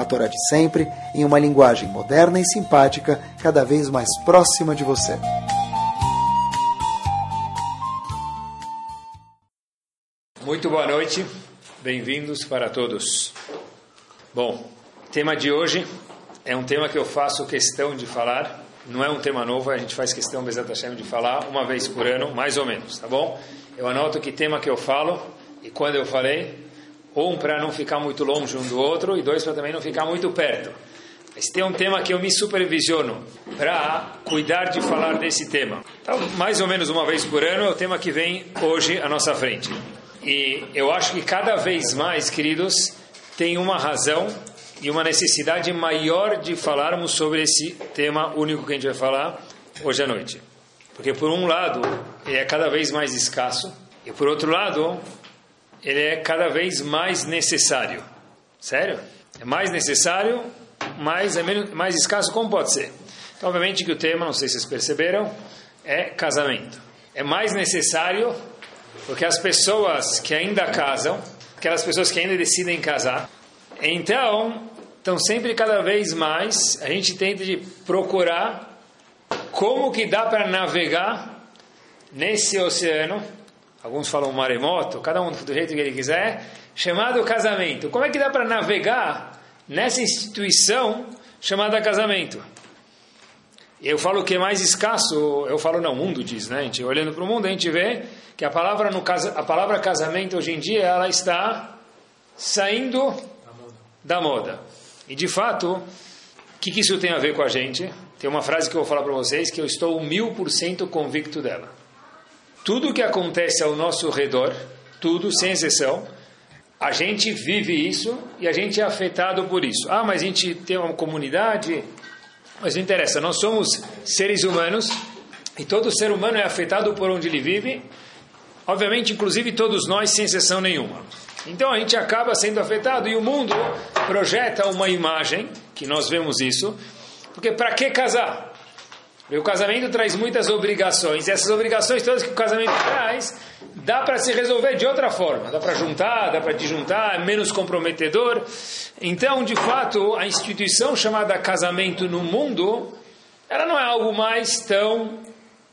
a Torá de sempre, em uma linguagem moderna e simpática, cada vez mais próxima de você. Muito boa noite, bem-vindos para todos. Bom, tema de hoje é um tema que eu faço questão de falar, não é um tema novo, a gente faz questão, Bezat Hashem, de falar uma vez por ano, mais ou menos, tá bom? Eu anoto que tema que eu falo e quando eu falei, um, para não ficar muito longe um do outro, e dois, para também não ficar muito perto. Esse tem um tema que eu me supervisiono para cuidar de falar desse tema. Então, mais ou menos uma vez por ano é o tema que vem hoje à nossa frente. E eu acho que cada vez mais, queridos, tem uma razão e uma necessidade maior de falarmos sobre esse tema único que a gente vai falar hoje à noite. Porque, por um lado, ele é cada vez mais escasso, e por outro lado, ele é cada vez mais necessário. Sério? É mais necessário, mas é menos, mais escasso, como pode ser? Então, obviamente que o tema, não sei se vocês perceberam, é casamento. É mais necessário porque as pessoas que ainda casam, aquelas pessoas que ainda decidem casar, então, estão sempre cada vez mais, a gente tenta de procurar como que dá para navegar nesse oceano alguns falam maremoto, cada um do jeito que ele quiser, chamado casamento. Como é que dá para navegar nessa instituição chamada casamento? Eu falo que é mais escasso, eu falo não, o mundo diz, né? A gente, olhando para o mundo, a gente vê que a palavra, no, a palavra casamento hoje em dia ela está saindo da moda. E de fato, o que, que isso tem a ver com a gente? Tem uma frase que eu vou falar para vocês que eu estou mil por cento convicto dela. Tudo que acontece ao nosso redor, tudo, sem exceção, a gente vive isso e a gente é afetado por isso. Ah, mas a gente tem uma comunidade. Mas não interessa, nós somos seres humanos e todo ser humano é afetado por onde ele vive. Obviamente, inclusive todos nós, sem exceção nenhuma. Então a gente acaba sendo afetado e o mundo projeta uma imagem, que nós vemos isso, porque para que casar? E o casamento traz muitas obrigações, e essas obrigações todas que o casamento traz, dá para se resolver de outra forma. Dá para juntar, dá para desjuntar, é menos comprometedor. Então, de fato, a instituição chamada casamento no mundo, ela não é algo mais tão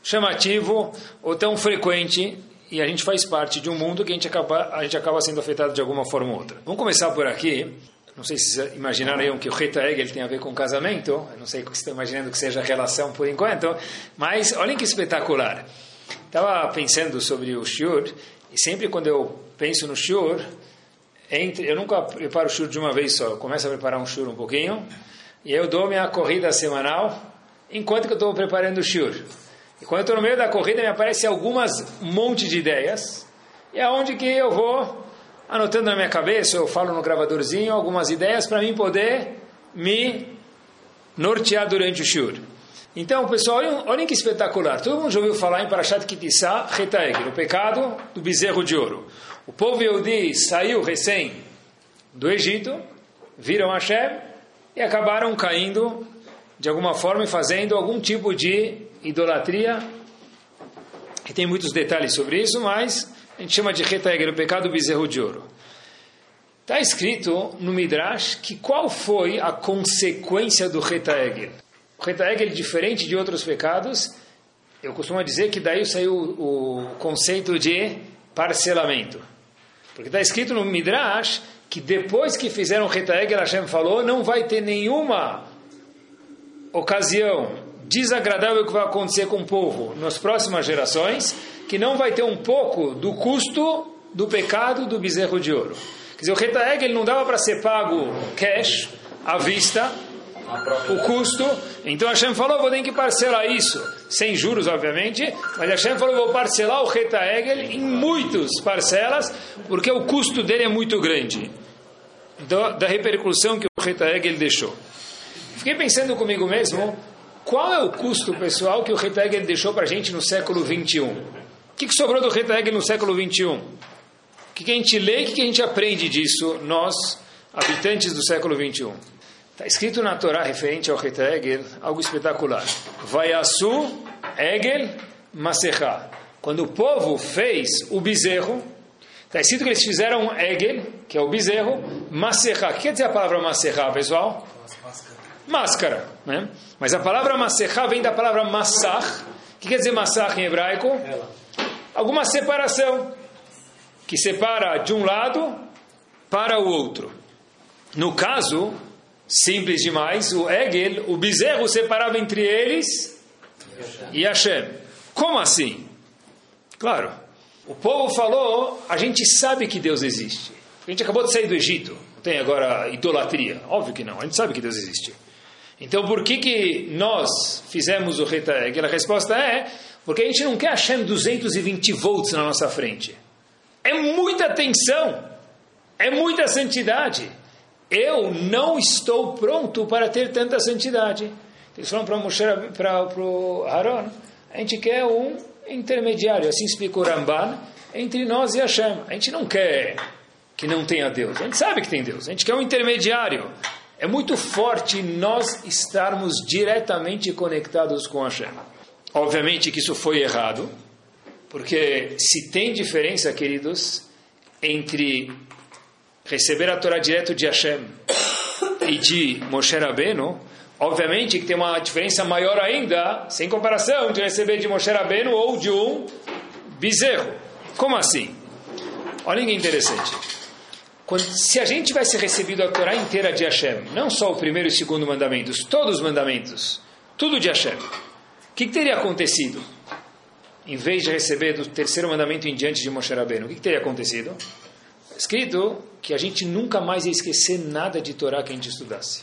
chamativo ou tão frequente, e a gente faz parte de um mundo que a gente acaba, a gente acaba sendo afetado de alguma forma ou outra. Vamos começar por aqui. Não sei se vocês que o Egel tem a ver com casamento. Eu não sei o que você está imaginando que seja relação por enquanto. Mas olhem que espetacular. Estava pensando sobre o Shur. E sempre quando eu penso no Shur, entre, eu nunca preparo o Shur de uma vez só. Eu começo a preparar um Shur um pouquinho. E eu dou minha corrida semanal enquanto que eu estou preparando o Shur. E quando eu estou no meio da corrida, me aparecem algumas um monte de ideias. E é onde que eu vou anotando na minha cabeça, eu falo no gravadorzinho algumas ideias para mim poder me nortear durante o shur. Então, pessoal, olhem, que espetacular. Todo mundo já ouviu falar em Parashat Kitissá, Retaeg, o pecado do bezerro de ouro. O povo Yehudi saiu recém do Egito, viram Hashem e acabaram caindo de alguma forma e fazendo algum tipo de idolatria. E tem muitos detalhes sobre isso, mas a gente chama de Retaeger, o pecado do bezerro de ouro. Está escrito no Midrash que qual foi a consequência do Retaeger. O Retaeger, diferente de outros pecados, eu costumo dizer que daí saiu o conceito de parcelamento. Porque está escrito no Midrash que depois que fizeram o Retaeger, Hashem falou, não vai ter nenhuma ocasião desagradável que vai acontecer com o povo nas próximas gerações, que não vai ter um pouco do custo do pecado do bezerro de ouro. Quer dizer, o retaeg não dava para ser pago cash, à vista, o custo. Então Hashem falou, vou ter que parcelar isso, sem juros, obviamente, mas Hashem falou, vou parcelar o retaeg em muitas parcelas, porque o custo dele é muito grande, da, da repercussão que o retaeg ele deixou. Fiquei pensando comigo mesmo, qual é o custo pessoal que o Retagel deixou para a gente no século 21? O que, que sobrou do Retagel no século 21? O que, que a gente lê e o que, que a gente aprende disso, nós, habitantes do século 21? Está escrito na Torá, referente ao Retagel, algo espetacular. Vayasu Egel Maserha. Quando o povo fez o bezerro, está escrito que eles fizeram Egel, que é o bezerro, Maserha. O que quer dizer a palavra Maserha, pessoal? Máscara. Né? Mas a palavra Maserha vem da palavra Massach. O que quer dizer Massach em hebraico? Alguma separação. Que separa de um lado para o outro. No caso, simples demais, o Egel, o bezerro separava entre eles e Hashem. Como assim? Claro, o povo falou, a gente sabe que Deus existe. A gente acabou de sair do Egito, não tem agora idolatria. Óbvio que não, a gente sabe que Deus existe. Então por que, que nós fizemos o Reta Egel? A resposta é, porque a gente não quer Hashem 220 volts na nossa frente. É muita tensão, é muita santidade. Eu não estou pronto para ter tanta santidade. Eles falam para o Haron, a gente quer um intermediário, assim explica o Ramban, entre nós e Hashem. A gente não quer que não tenha Deus, a gente sabe que tem Deus, a gente quer um intermediário. É muito forte nós estarmos diretamente conectados com Hashem. Obviamente que isso foi errado, porque se tem diferença, queridos, entre receber a Torá direto de Hashem e de Moshe Rabbeinu, obviamente que tem uma diferença maior ainda, sem comparação, de receber de Moshe Rabbeinu ou de um bezerro. Como assim? Olha que interessante. Quando, se a gente tivesse recebido a Torá inteira de Hashem, não só o primeiro e o segundo mandamentos, todos os mandamentos, tudo de Hashem, o que, que teria acontecido? Em vez de receber do terceiro mandamento em diante de Moshe Rabbeinu, o que, que teria acontecido? escrito que a gente nunca mais ia esquecer nada de Torá que a gente estudasse.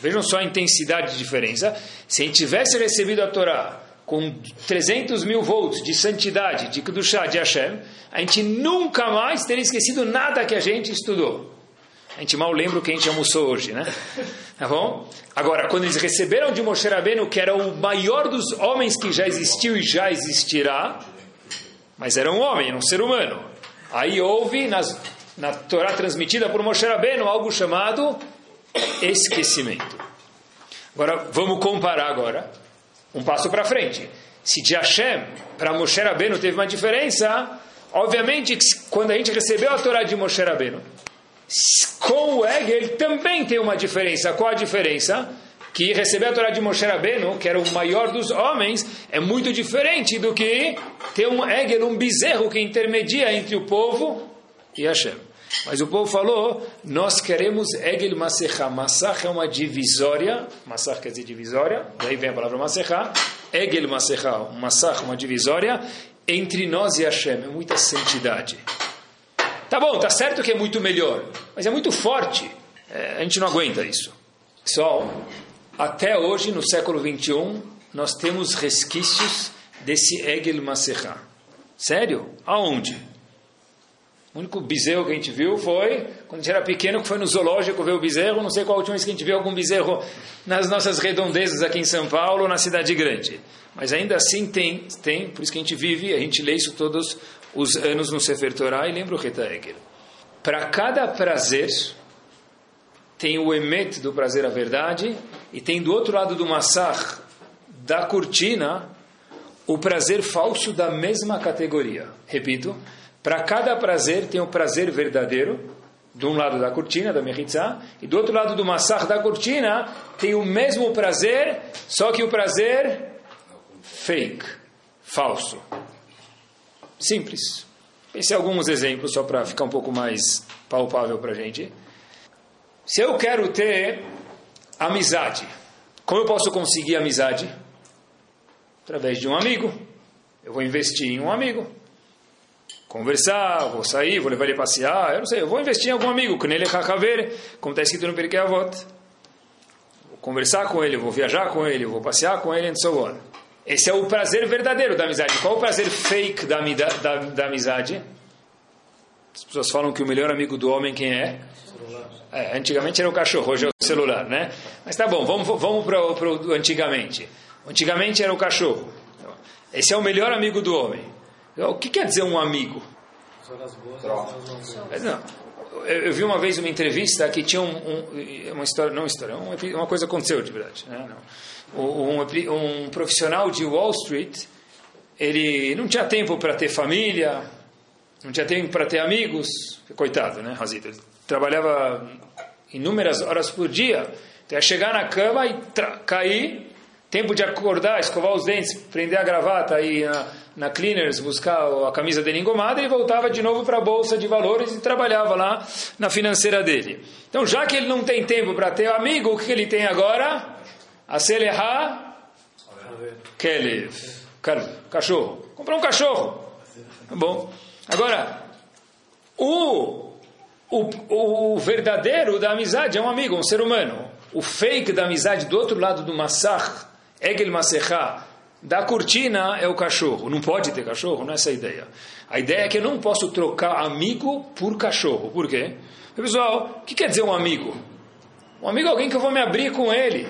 Vejam só a intensidade de diferença. Se a gente tivesse recebido a Torá com 300 mil volts de santidade, de Kedushá, de Hashem, a gente nunca mais teria esquecido nada que a gente estudou. A gente mal lembra o que a gente almoçou hoje, né? Tá bom? Agora, quando eles receberam de Moshe Rabbeinu, que era o maior dos homens que já existiu e já existirá, mas era um homem, um ser humano. Aí houve, nas, na Torá transmitida por Moshe Rabbeinu, algo chamado esquecimento. Agora, vamos comparar agora, um passo para frente. Se de Hashem para Moshe Rabbeinu teve uma diferença, obviamente, quando a gente recebeu a Torá de Moshe Rabbeinu, com o Egel também tem uma diferença. Qual a diferença? Que receber a Torá de Moshe Rabbeinu, que era o maior dos homens, é muito diferente do que ter um Egel, um bezerro que intermedia entre o povo e Hashem. Mas o povo falou, nós queremos Egel Masecha. Masach é uma divisória, Masach quer dizer divisória, daí vem a palavra Masecha. Egel Masecha, um Masach, uma divisória, entre nós e Hashem. É muita santidade. Tá bom, tá certo que é muito melhor, mas é muito forte. É, a gente não aguenta isso. Pessoal, até hoje, no século 21, nós temos resquícios desse Egel Masecha. Sério? Aonde? O único bezerro que a gente viu foi, quando a gente era pequeno, que foi no zoológico ver o bezerro. Não sei qual a última vez que a gente viu algum bezerro nas nossas redondezas aqui em São Paulo, na cidade grande. Mas ainda assim tem, tem, por isso que a gente vive, a gente lê isso todos os anos no Sefer Torah e lembra o Reta Egel. Para cada prazer, tem o emet do prazer, a verdade, e tem do outro lado do massar, da cortina, o prazer falso da mesma categoria. Repito, para cada prazer tem o prazer verdadeiro, de um lado da cortina, da Mechitzah, e do outro lado do massar da cortina tem o mesmo prazer, só que o prazer fake, falso. Simples. Esse é alguns exemplos, só para ficar um pouco mais palpável para a gente. Se eu quero ter amizade, como eu posso conseguir amizade? Através de um amigo. Eu vou investir em um amigo. Conversar, vou sair, vou levar ele a passear, eu não sei, eu vou investir em algum amigo, que nele como está escrito no Pirkei Avot. Vou conversar com ele, vou viajar com ele, vou passear com ele, e so on. Esse é o prazer verdadeiro da amizade. Qual é o prazer fake da, da, da amizade? As pessoas falam que o melhor amigo do homem quem é? é? Antigamente era o cachorro, hoje é o celular, né? Mas tá bom, vamos, vamos para o antigamente. Antigamente era o cachorro. Esse é o melhor amigo do homem. O que quer dizer um amigo? Não, eu, vi uma vez uma entrevista que tinha um, um uma história, não história, uma, coisa aconteceu de verdade. Né? Um, um, profissional de Wall Street, ele não tinha tempo para ter família, não tinha tempo para ter amigos, coitado, né, Razito? Ele trabalhava inúmeras horas por dia, então ia chegar na cama e cair, tempo de acordar, escovar os dentes, prender a gravata aí na, na Cleaners, buscar a camisa dele engomada e voltava de novo para a Bolsa de Valores e trabalhava lá na financeira dele. Então, já que ele não tem tempo para ter amigo, o que ele tem agora? A Seleha Kelev. Cachorro. Comprar um cachorro. Tá bom. Agora, o, o, o verdadeiro da amizade é um amigo, um ser humano. O fake da amizade do outro lado do Massach, Egel Maserha, da cortina é o cachorro. Não pode ter cachorro, não é essa a ideia. A ideia é que eu não posso trocar amigo por cachorro. Por quê? Pessoal, o que quer dizer um amigo? Um amigo é alguém que eu vou me abrir com ele.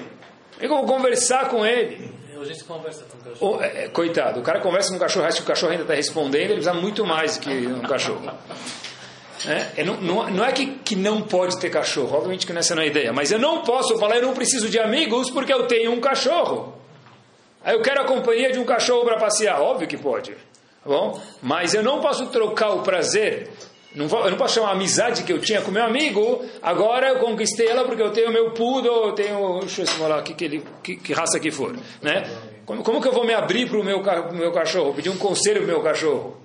Eu vou conversar com ele. Hoje a gente conversa com o cachorro. é, coitado, o cara conversa com o cachorro, acha que o cachorro ainda está respondendo, ele precisa muito mais que um cachorro. É, é, não, não, não, é que, que não pode ter cachorro, obviamente que essa não é a ideia, mas eu não posso falar, eu não preciso de amigos porque eu tenho um cachorro. Aí eu quero a companhia de um cachorro para passear, óbvio que pode, tá bom? Mas eu não posso trocar o prazer, não vou, eu não posso chamar a amizade que eu tinha com meu amigo, agora eu conquistei ela porque eu tenho meu poodle, eu tenho, deixa eu falar que, que, que, que raça que for, né? Como, como que eu vou me abrir para o meu, meu cachorro, pedir um conselho para o meu cachorro?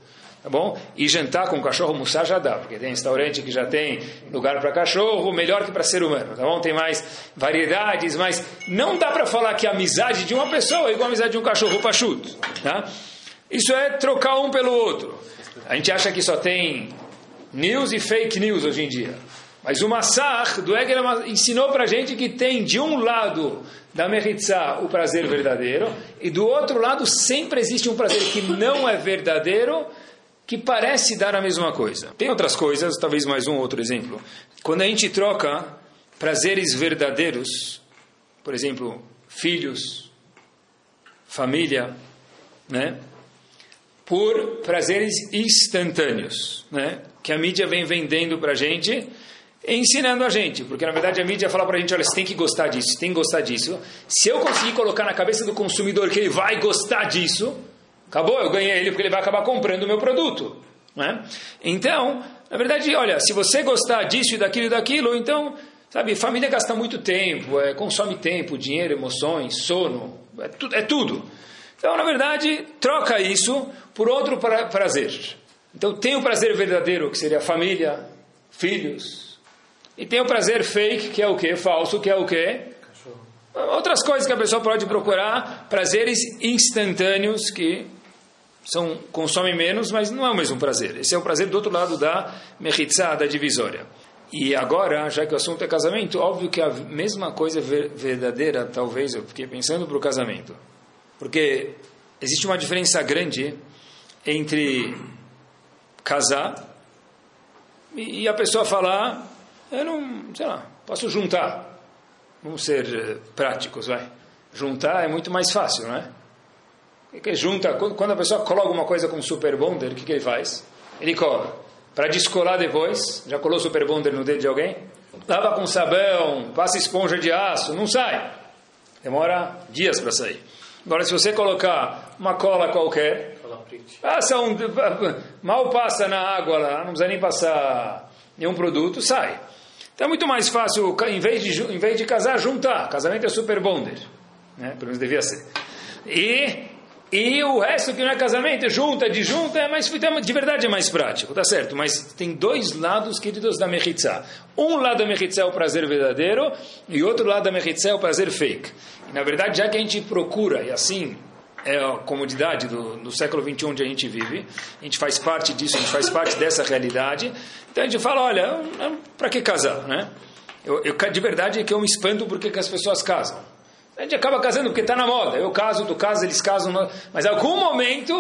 Tá bom? E jantar com cachorro almoçar já dá, porque tem restaurante que já tem lugar para cachorro, melhor que para ser humano, tá bom? Tem mais variedades, mas não dá para falar que a amizade de uma pessoa é igual a amizade de um cachorro pachuto, tá? Isso é trocar um pelo outro. A gente acha que só tem news e fake news hoje em dia. Mas o Massar do Eger ensinou para gente que tem de um lado da Mechitzah o prazer verdadeiro e do outro lado sempre existe um prazer que não é verdadeiro que parece dar a mesma coisa. Tem outras coisas, talvez mais um outro exemplo. Quando a gente troca prazeres verdadeiros, por exemplo, filhos, família, né? por prazeres instantâneos, né? que a mídia vem vendendo para a gente, ensinando a gente, porque na verdade a mídia fala para a gente, olha, você tem que gostar disso, tem que gostar disso. Se eu conseguir colocar na cabeça do consumidor que ele vai gostar disso, Acabou, eu ganhei ele porque ele vai acabar comprando o meu produto. Né? Então, na verdade, olha, se você gostar disso e daquilo e daquilo, então, sabe, família gasta muito tempo, é, consome tempo, dinheiro, emoções, sono, é, tu, é tudo. Então, na verdade, troca isso por outro pra, prazer. Então, tem o prazer verdadeiro, que seria a família, filhos. E tem o prazer fake, que é o quê? Falso, que é o quê? Outras coisas que a pessoa pode procurar, prazeres instantâneos que são, consomem menos, mas não é o mesmo prazer. Esse é o prazer do outro lado da mechitzá, da divisória. E agora, já que o assunto é casamento, óbvio que a mesma coisa verdadeira, talvez, eu fiquei pensando para o casamento. Porque existe uma diferença grande entre casar e a pessoa falar, eu não, sei lá, posso juntar. Vamos ser eh, práticos, vai. Juntar é muito mais fácil, não é? Que junta? Quando a pessoa cola alguma coisa com super bonder, o que, que ele faz? Ele cola. Para descolar depois, já colou super bonder no dedo de alguém? Lava com sabão, passa esponja de aço, não sai. Demora dias para sair. Agora, se você colocar uma cola qualquer, passa um, mal passa na água lá, não precisa nem passar nenhum produto, sai. Então é muito mais fácil, em vez de, em vez de casar, juntar. Casamento é super bonder. Né? Pelo menos devia ser. E e o resto que não é casamento, junta, de junta, é mais, de verdade é mais prático, tá certo? Mas tem dois lados, queridos, da Mechitzá. Um lado da Mechitzá é o prazer verdadeiro, e outro lado da Mechitzá é o prazer fake. E, na verdade, já que a gente procura, e assim é a comodidade do, do século XXI onde a gente vive, a gente faz parte disso, a gente faz parte dessa realidade, então a gente fala, olha, para que casar, né? Eu, eu, de verdade é que eu me espanto porque que as pessoas casam. A gente acaba casando porque está na moda. Eu caso, tu casa, eles casam. Mas em algum momento,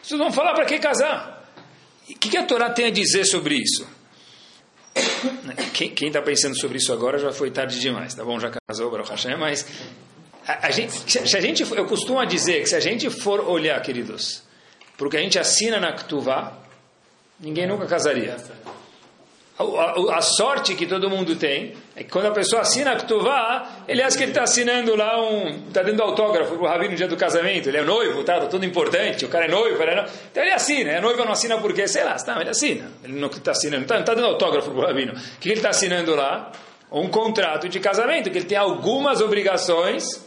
vocês vão falar para que casar. O que, que a Torá tem a dizer sobre isso? quem está pensando sobre isso agora já foi tarde demais, tá bom? Já casou, Baruch Hashem, mas a, a gente, se a gente, eu costumo dizer que se a gente for olhar, queridos, porque a gente assina na Ktuvá, ninguém nunca casaria. A, a, a, sorte que todo mundo tem é que quando a pessoa assina a Ktuvá, ele acha que ele está assinando lá um. está dando autógrafo para o Rabi no dia do casamento. Ele é noivo, tá, tá tudo importante, o cara é noivo, ele é então ele assina. A noiva não assina por quê? Sei lá, tá, ele assina. Ele não está assinando, não está tá dando autógrafo para o Rabino. O que ele está assinando lá? Um contrato de casamento, que ele tem algumas obrigações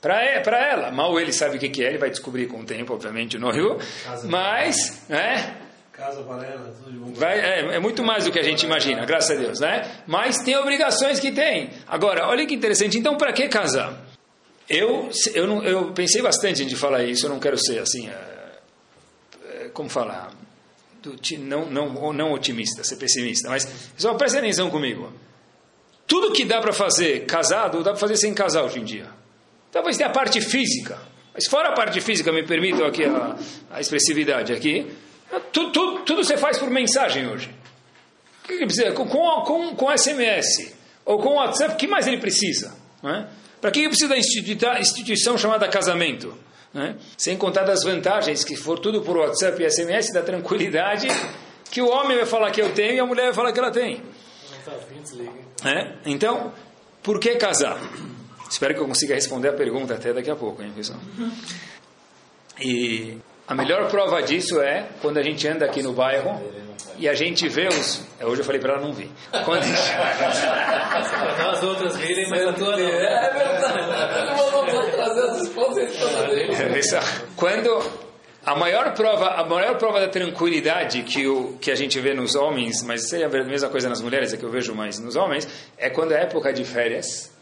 para ela. Mal ele sabe o que, que é, ele vai descobrir com o tempo, obviamente, o noivo. Mas, né? Casa para ela, tudo de bom. Vai, é, é, muito mais do que a gente imagina, graças a Deus, né? Mas tem obrigações que tem. Agora, olha que interessante. Então, para que casar? Eu, eu, não, eu pensei bastante em falar isso. Eu não quero ser assim, é, como falar, do, não, não, não otimista, ser pessimista. Mas só presta atenção comigo. Tudo que dá para fazer casado, dá para fazer sem casar hoje em dia. Talvez tenha a parte física. Mas fora a parte física, me permitam aqui a, a expressividade aqui. Tudo, tudo, tudo você faz por mensagem hoje. O que, que precisa? Com, com, com SMS ou com WhatsApp, o que mais ele precisa? É? Para que precisa da instituição chamada casamento? É? Sem contar das vantagens, que for tudo por WhatsApp e SMS, da tranquilidade que o homem vai falar que eu tenho e a mulher vai falar que ela tem. É? Então, por que casar? Espero que eu consiga responder a pergunta até daqui a pouco, hein, pessoal? E a melhor prova disso é quando a gente anda aqui no bairro e a gente vê os. É, hoje eu falei para ela não vir. Quando gente... as outras virem, mas a tua não. É verdade. Quando a maior prova, a maior prova da tranquilidade que, o, que a gente vê nos homens, mas seria a mesma coisa nas mulheres, é que eu vejo mais nos homens, é quando é época de férias.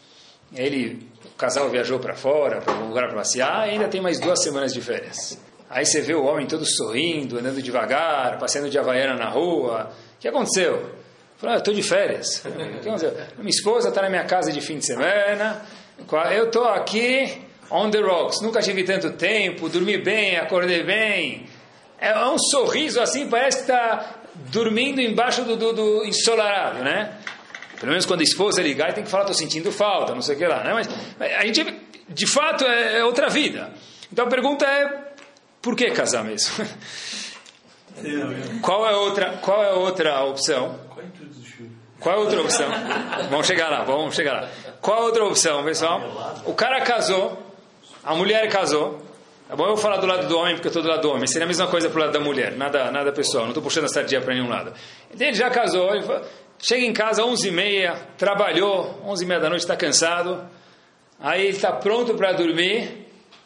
Ele, o casal viajou para fora, para um lugar para passear, e ainda tem mais duas semanas de férias. Aí você vê o homem todo sorrindo, andando devagar, passeando de havaiana na rua. O que aconteceu? Falei, ah, estou de férias. O que aconteceu? Minha esposa está na minha casa de fim de semana. Eu estou aqui on the rocks. Nunca tive tanto tempo, dormi bem, acordei bem. É um sorriso assim, parece que está dormindo embaixo do, do, do, ensolarado, né? Pelo menos quando a esposa ligar, tem que falar, estou sentindo falta, não sei o que lá, né? Mas a gente, de fato, é, é outra vida. Então a pergunta é, por que casar mesmo? qual é outra, qual é outra opção? Qual é outra opção? Vamos chegar lá, vamos chegar lá. Qual é outra opção, pessoal? O cara casou, a mulher casou. Tá bom? Eu falar do lado do homem porque eu estou do lado do homem. Seria a mesma coisa para o lado da mulher, nada, nada pessoal. Não estou puxando a sardinha para nenhum lado. Ele já casou, ele chega em casa às 11h30, trabalhou, 11h30 da noite, está cansado. Aí ele está pronto para dormir.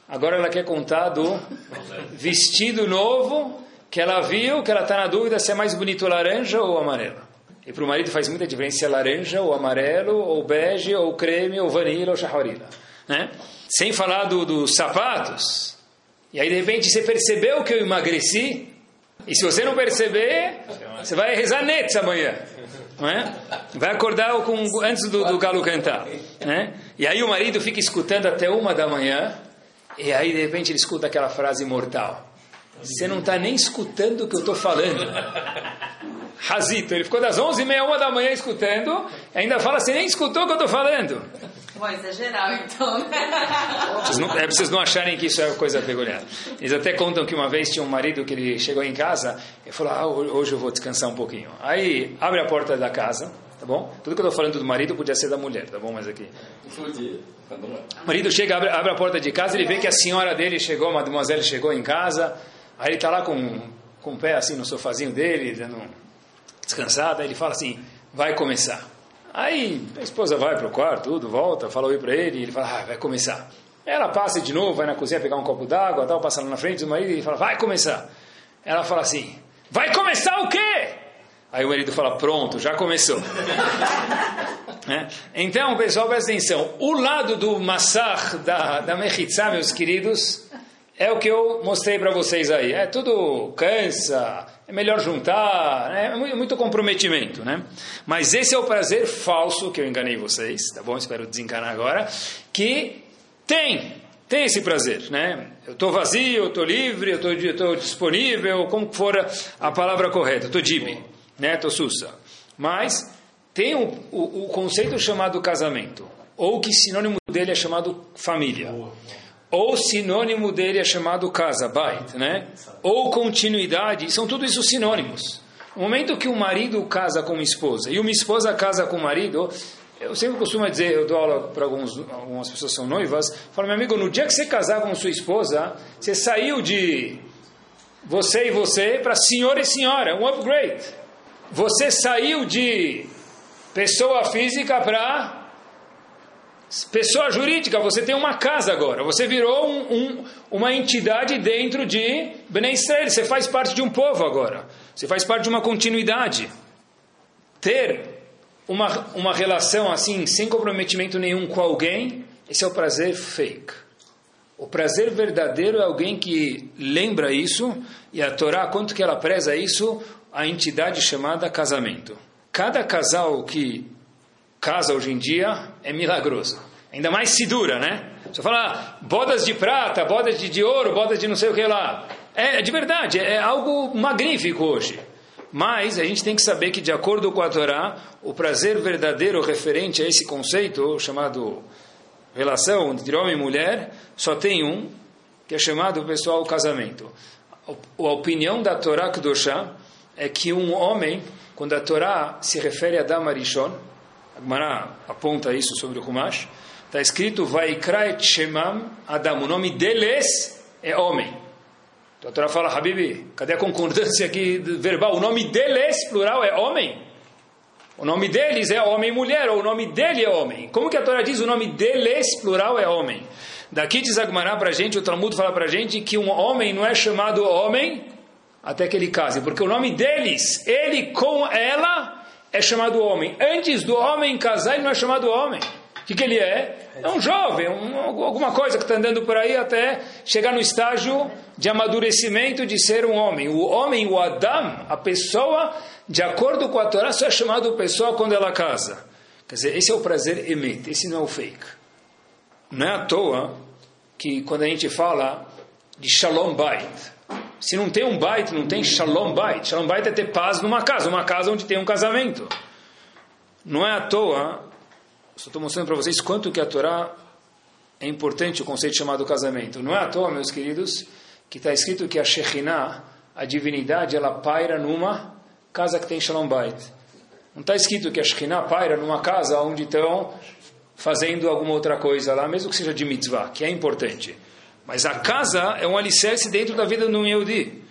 Agora ela quer contar do vestido novo que ela viu, que ela está na dúvida se é mais bonito laranja ou amarelo. E para o marido faz muita diferença se é laranja ou amarelo, ou bege, ou creme, ou vanilla, ou chaharila. Né? Sem falar dos do sapatos. E aí de repente você percebeu que eu emagreci. E se você não perceber, você vai rezar nets amanhã. É? Vai acordar com, antes do, do galo cantar. Né? E aí o marido fica escutando até uma da manhã e aí, de repente, ele escuta aquela frase mortal. Você não está nem escutando o que eu estou falando. Razito, ele ficou das 11h30, uma da manhã escutando, ainda fala, você nem escutou o que eu estou falando. Bom, isso é geral, então, né? Vocês não, é para vocês não acharem que isso é coisa peculiar. Eles até contam que uma vez tinha um marido que ele chegou em casa e falou, ah, hoje eu vou descansar um pouquinho. Aí, abre a porta da casa, tá bom? Tudo que eu estou falando do marido podia ser da mulher, tá bom? Mas aqui... O marido chega, abre, abre, a porta de casa, ele vê que a senhora dele chegou, a mademoiselle chegou em casa, aí ele está lá com, com o pé assim no sofazinho dele, dando descansada, ele fala assim, vai começar. Aí a esposa vai para o quarto, tudo, volta, fala oi para ele, ele fala, ah, vai começar. Ela passa de novo, vai na cozinha pegar um copo d'água, tal, passa lá na frente do marido e fala, vai começar. Ela fala assim, vai começar o quê? Aí o marido fala, pronto, já começou. É? Então, pessoal, presta atenção. O lado do massar da, da Mechitzá, meus queridos, é o que eu mostrei para vocês aí. É tudo cansa, é melhor juntar, né? é muito comprometimento. Né? Mas esse é o prazer falso que eu enganei vocês, tá bom? Espero desencanar agora. Que tem, tem esse prazer. Né? Eu estou vazio, eu estou livre, eu estou disponível, como for a palavra correta, estou dibi, né? estou sussa. Mas tem o, o, o conceito chamado casamento, ou que sinônimo dele é chamado família, ou sinônimo dele é chamado casa, bait, né? ou continuidade, são tudo isso sinônimos. No momento que o marido casa com uma esposa e uma esposa casa com o marido, eu sempre costumo dizer, eu dou aula para algumas pessoas que são noivas, falo, meu amigo, no dia que você casar com sua esposa, você saiu de você e você para senhor e senhora, um upgrade. Você saiu de pessoa física para pessoa jurídica, você tem uma casa agora, você virou um, um, uma entidade dentro de Bnei Israel, você faz parte de um povo agora, você faz parte de uma continuidade. Ter uma, uma relação assim, sem comprometimento nenhum com alguém, esse é o prazer fake. O prazer verdadeiro é alguém que lembra isso, e a Torá, quanto que ela preza isso, a entidade chamada casamento. Cada casal que casa hoje em dia é milagroso. Ainda mais se dura, né? Você fala, ah, bodas de prata, bodas de, de ouro, bodas de não sei o que lá. É, de verdade, é algo magnífico hoje. Mas a gente tem que saber que, de acordo com a Torá, o prazer verdadeiro referente a esse conceito, chamado relação entre homem e mulher, só tem um, que é chamado, pessoal, casamento. A opinião da Torá Kedoshá é que um homem, quando a Torá se refere a Adam Arishon, a Gemara aponta isso sobre o Humash, está escrito Vaikra et Shemam Adam, o nome deles é homem. Então a Torá fala, Habibi, cadê a concordância aqui verbal? O nome deles, plural, é homem. O nome deles é homem e mulher, ou o nome dele é homem. Como que a Torá diz o nome deles, plural, é homem? Daqui diz Agmará para a gente, o Talmud fala para a gente que um homem não é chamado homem até que ele case, porque o nome deles, ele com ela, é chamado homem. Antes do homem casar, ele não é chamado homem. O que, que ele é? É um jovem, um, alguma coisa que está andando por aí até chegar no estágio de amadurecimento de ser um homem. O homem, o Adam, a pessoa, de acordo com a Torá, só é chamado pessoa quando ela casa. Quer dizer, esse é o prazer emet, esse não é o fake. Não é à toa que quando a gente fala de shalom bait, se não tem um bait, não tem shalom bait. Shalom bait é ter paz numa casa, uma casa onde tem um casamento. Não é à toa só estou mostrando para vocês quanto que a Torá é importante o conceito chamado casamento. Não é à toa, meus queridos, que está escrito que a Shekhinah, a divindade, ela paira numa casa que tem Shalom Bait. Não está escrito que a Shekhinah paira numa casa onde estão fazendo alguma outra coisa lá, mesmo que seja de mitzvah, que é importante. Mas a casa é um alicerce dentro da vida do Yehudi.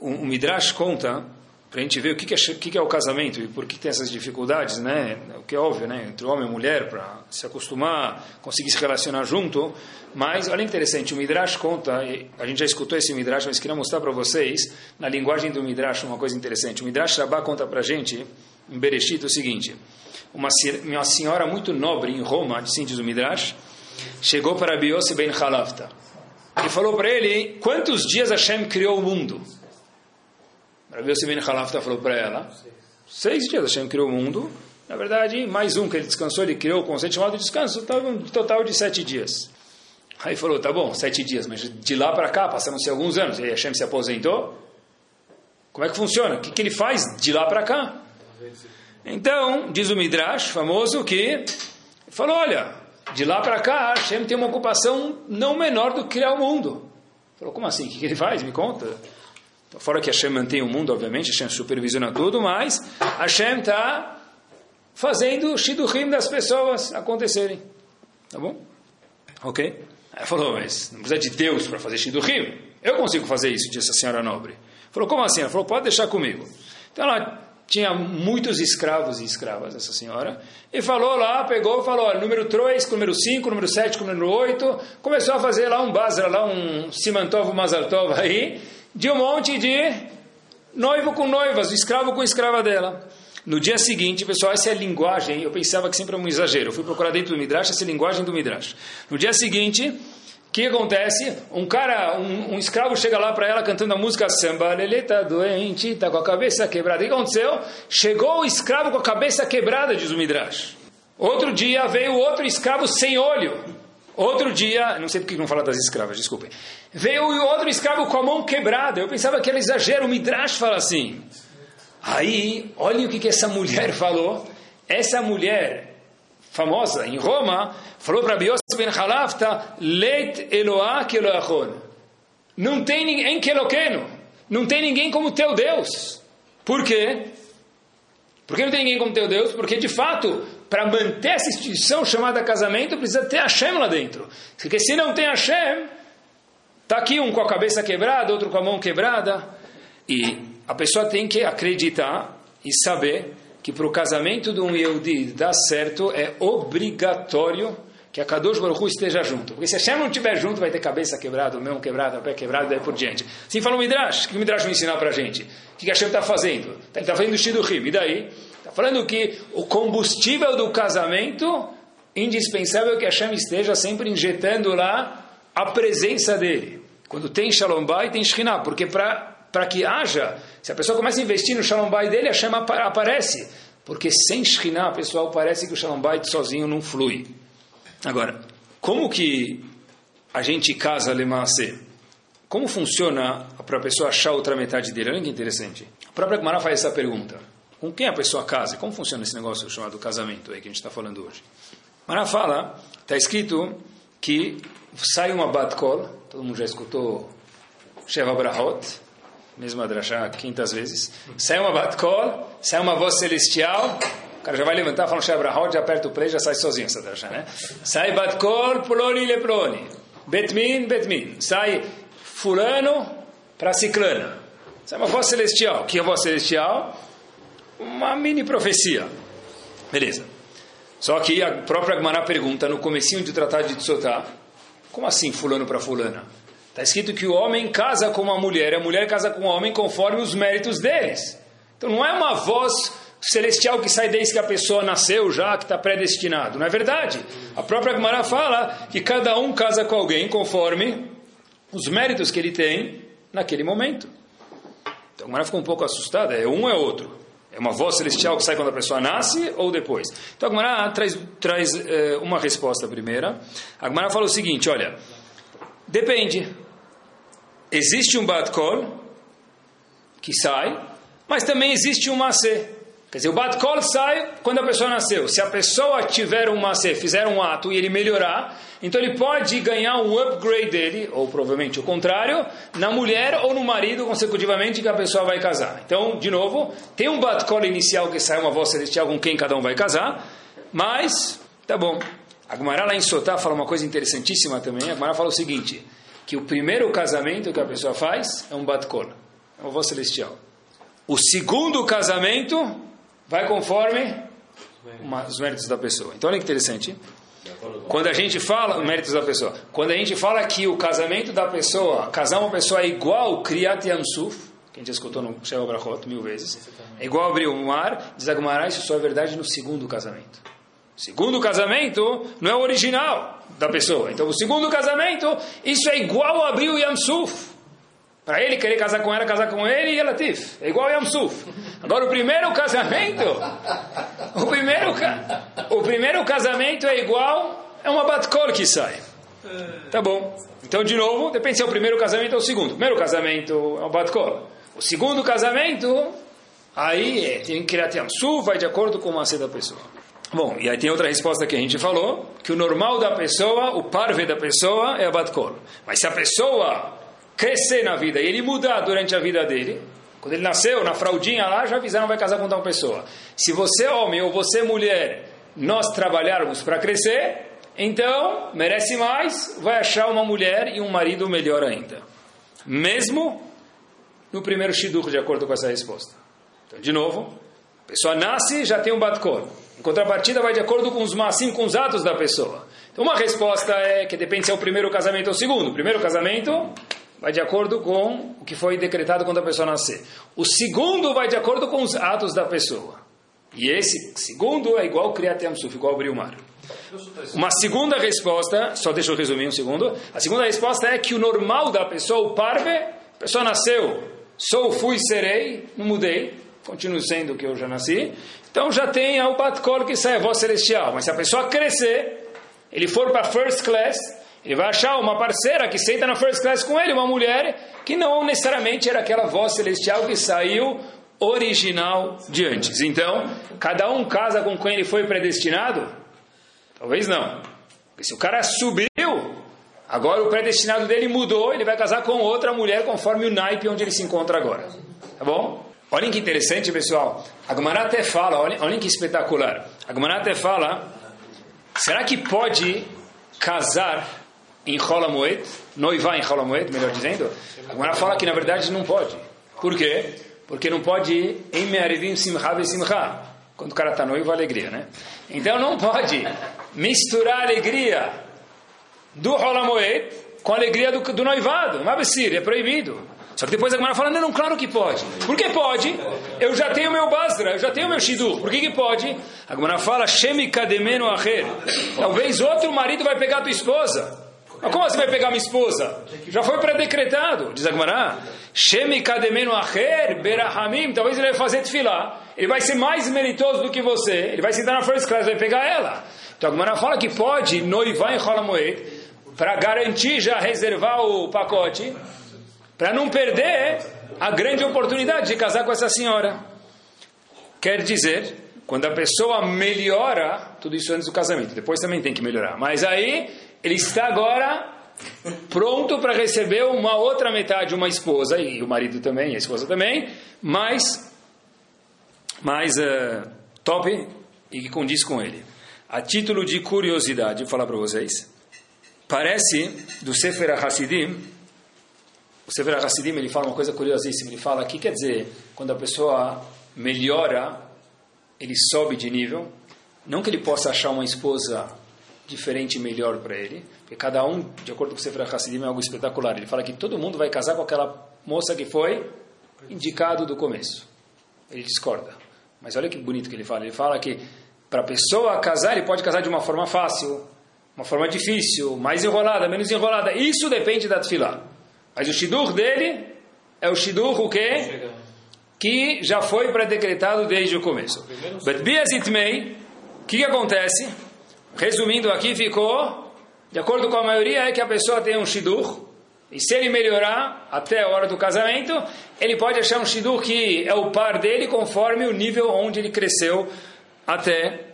O, o Midrash conta para a gente ver o que, é, que, que, é, o casamento e por que tem essas dificuldades, né? O que é óbvio, né? Entre homem e mulher, para se acostumar, conseguir se relacionar junto. Mas, olha interessante, o Midrash conta, a gente já escutou esse Midrash, mas queria mostrar para vocês, na linguagem do Midrash, uma coisa interessante. O Midrash Rabbah conta para a gente, em Bereshit, o seguinte. Uma, uma senhora muito nobre em Roma, assim diz o Midrash, chegou para Biose Ben Halavta e falou para ele quantos dias Hashem criou o mundo. Yossi Ben Halafta falou para ela, seis dias Hashem criou o mundo, na verdade, mais um que ele descansou, ele criou o conceito chamado de descanso, um total de sete dias. Aí falou, tá bom, sete dias, mas de lá para cá passaram-se alguns anos, e Hashem se aposentou. Como é que funciona? O que, que ele faz de lá para cá? Então, diz o Midrash, famoso, que falou, olha, de lá para cá, Hashem tem uma ocupação não menor do que criar o mundo. Falou, como assim? O que, ele faz? Me conta. Fora que Hashem mantém o mundo, obviamente, Hashem supervisiona tudo, mas Hashem está fazendo o shidurim das pessoas acontecerem. Tá bom? Ok? Aí falou, mas não precisa de Deus para fazer shidurim. Eu consigo fazer isso, disse a senhora nobre. Falou, como assim? Ela falou, pode deixar comigo. Então ela tinha muitos escravos e escravas, essa senhora, e falou lá, pegou, falou, número 3, número 5, número 7, número 8, começou a fazer lá um bazar, lá um Simantov Mazartov aí, de um monte de noivo com noivas, escravo com escrava dela. No dia seguinte, pessoal, essa é a linguagem, eu pensava que sempre era um exagero, eu fui procurar dentro do Midrash, essa é a linguagem do Midrash. No dia seguinte, o que acontece? Um cara, um, um escravo chega lá para ela cantando a música samba, ele tá doente, tá com a cabeça quebrada. O que aconteceu? Chegou o escravo com a cabeça quebrada, diz o Midrash. Outro dia veio outro escravo sem olho. Outro dia, não sei por que não falar das escravas, desculpem. Veio outro escravo com a mão quebrada. Eu pensava que era exagero, o Midrash fala assim. Aí, olha o que, que essa mulher falou. essa mulher famosa em Roma falou para Bios ben Halafta, Leit Eloah que Elohachon. Não tem ninguém que Eloqueno. Não tem ninguém como teu Deus. Por quê? Por que não tem ninguém como teu Deus? Porque, de fato, para manter essa instituição chamada casamento, precisa ter Hashem lá dentro. Porque se não tem Hashem, está aqui um com a cabeça quebrada, outro com a mão quebrada. E a pessoa tem que acreditar e saber que para o casamento de um Yehudi dar certo, é obrigatório que a Kadosh Baruch Hu esteja junto. Porque se Hashem não estiver junto, vai ter cabeça quebrada, mão quebrado, pé quebrado, daí por diante. Assim fala o Midrash. O que o Midrash vai ensinar para a gente? O que Hashem está fazendo? Ele está fazendo o Shidurim. E daí? Está falando que o combustível do casamento, indispensável que Hashem esteja sempre injetando lá a presença dele. Quando tem Shalom Bay, tem Shekhinah. Porque para que haja, se a pessoa começa a investir no Shalom Bay dele, Hashem aparece. Porque sem Shekhinah, pessoal, parece que o Shalom Bay sozinho não flui. Agora, como que a gente casa Lemaase? Como funciona para a pessoa achar outra metade dele? Olha que interessante. A própria Gemara faz essa pergunta. Com quem a pessoa casa? Como funciona esse negócio chamado casamento aí que a gente está falando hoje? Mara fala, está escrito que sai uma batkol, todo mundo já escutou Sheva Brahot, mesmo Adrashá, quintas vezes. Sai uma batkol, sai uma voz celestial, o cara já vai levantar, fala um Shebrahot, já aperta o play, já sai sozinho essa drasha, né? Sai Batkol, Ploni, Leploni. Betmin, Betmin. Sai fulano para ciclana. Sai uma voz celestial. Que é a voz celestial? Uma mini profecia. Beleza. Só que a própria Gemara pergunta no comecinho do tratado de Tzotá, como assim fulano para fulana? Está escrito que o homem casa com uma mulher, a mulher casa com o homem conforme os méritos deles. Então não é uma voz celestial que sai desde que a pessoa nasceu já, que está predestinado. Não é verdade? A própria Gemara fala que cada um casa com alguém conforme os méritos que ele tem naquele momento. Então a Gemara ficou um pouco assustada. É um é outro? É uma voz celestial que sai quando a pessoa nasce ou depois? Então a Gemara traz, traz é, uma resposta primeira. A Gemara fala o seguinte, olha, depende. Existe um bat kol que sai, mas também existe um macê. Quer dizer, o bat kol sai quando a pessoa nasceu. Se a pessoa tiver um macê, fizer um ato e ele melhorar, então ele pode ganhar um upgrade dele, ou provavelmente o contrário, na mulher ou no marido consecutivamente que a pessoa vai casar. Então, de novo, tem um bat kol inicial que sai uma voz celestial com quem cada um vai casar, mas, tá bom. A Gemara lá em Sotá fala uma coisa interessantíssima também. A Gemara fala o seguinte, que o primeiro casamento que a pessoa faz é um bat kol, é uma voz celestial. O segundo casamento vai conforme uma, os méritos da pessoa. Então olha que interessante. Quando a gente fala, méritos da pessoa, quando a gente fala que o casamento da pessoa, casar uma pessoa é igual Kriyat Yamsuf, que a gente escutou no Sheva Brachot mil vezes, é igual abrir o mar, diz Agmará, isso só é verdade no segundo casamento. O segundo casamento não é o original da pessoa. Então, o segundo casamento, isso é igual abrir o Yamsuf. Para ele querer casar com ela, casar com ele e ela tif. É igual Yam Suf. Agora o primeiro casamento, o primeiro, o primeiro casamento é igual, é uma batkol que sai. Tá bom. Então, de novo, depende se é o primeiro casamento ou o segundo. O primeiro casamento é uma batkol. O segundo casamento, aí é, tem que criar Yam Suf, vai de acordo com o macê da pessoa. Bom, e aí tem outra resposta que a gente falou, que o normal da pessoa, o parve da pessoa é a batkol. Mas se a pessoa crescer na vida e ele mudar durante a vida dele, quando ele nasceu, na fraldinha lá, já avisaram vai casar com tal pessoa. Se você homem ou você mulher, nós trabalharmos para crescer, então merece mais, vai achar uma mulher e um marido melhor ainda. Mesmo no primeiro shidur, de acordo com essa resposta. Então, de novo, pessoa nasce já tem um batkor. Em contrapartida, vai de acordo com os massim, com os atos da pessoa. Então, uma resposta é que depende se é o primeiro casamento ou o segundo. O primeiro casamento vai de acordo com o que foi decretado quando a pessoa nascer. O segundo vai de acordo com os atos da pessoa. E esse segundo é igual Kriyat Yamsuf, igual abrir o mar. Uma segunda resposta, só deixa eu resumir um segundo. A segunda resposta é que o normal da pessoa, o parve, a pessoa nasceu, sou, fui, serei, não mudei, continuo sendo o que eu já nasci. Então já tem o Batkol que sai a voz celestial. Mas se a pessoa crescer, ele for para first class, ele vai achar uma parceira que senta na first class com ele, uma mulher que não necessariamente era aquela voz celestial que saiu original de antes. Então, cada um casa com quem ele foi predestinado? Talvez não. Porque se o cara subiu, agora o predestinado dele mudou, ele vai casar com outra mulher conforme o naipe onde ele se encontra agora. Tá bom? Olhem que interessante, pessoal. A Gemara até fala, olhem, olhem que espetacular. A Gemara até fala, será que pode casar em Moed, noivar em Moed, melhor dizendo? A Gemara fala que na verdade não pode. Por quê? Porque não pode em Me'arivim Simcha Simcha. Quando o cara está noivo, alegria, né? Então não pode misturar a alegria do Moed com a alegria do, do noivado. Mabessir, é proibido. Só que depois a Gemara fala, não, não, claro que pode. Por que pode? Eu já tenho meu Basra, eu já tenho meu Shidur. Por que que pode? A Gemara fala, Shemi acher. Talvez outro marido vai pegar a tua esposa. Mas como você vai pegar minha esposa? Já foi pré-decretado, diz a Gemara. Shemi acher berahamim. Talvez ele vai fazer tefilá. Ele vai ser mais meritoso do que você. Ele vai sentar na first class, vai pegar ela. Então a Gemara fala que pode noivar em Holamoed para garantir já reservar o pacote para não perder a grande oportunidade de casar com essa senhora. Quer dizer, quando a pessoa melhora, tudo isso antes do casamento, depois também tem que melhorar. Mas aí ele está agora pronto para receber uma outra metade, uma esposa e o marido também, a esposa também, mais mais uh, top e que condiz com ele. A título de curiosidade, vou falar para vocês. Parece do Sefer HaSidim o Sefer Hassidim ele fala uma coisa curiosíssima. Ele fala que quer dizer quando a pessoa melhora, ele sobe de nível. Não que ele possa achar uma esposa diferente e melhor para ele, porque cada um, de acordo com o Sefer Hassidim, é algo espetacular. Ele fala que todo mundo vai casar com aquela moça que foi indicado do começo. Ele discorda. Mas olha que bonito que ele fala. Ele fala que para a pessoa casar, ele pode casar de uma forma fácil, uma forma difícil, mais enrolada, menos enrolada. Isso depende da tefilá. Mas o shidur dele é o shidur o quê? Que já foi pré-decretado desde o começo. But Biazitmei, o que, que acontece? Resumindo aqui, ficou, de acordo com a maioria, é que a pessoa tem um shidur, e se ele melhorar até a hora do casamento, ele pode achar um shidur que é o par dele conforme o nível onde ele cresceu até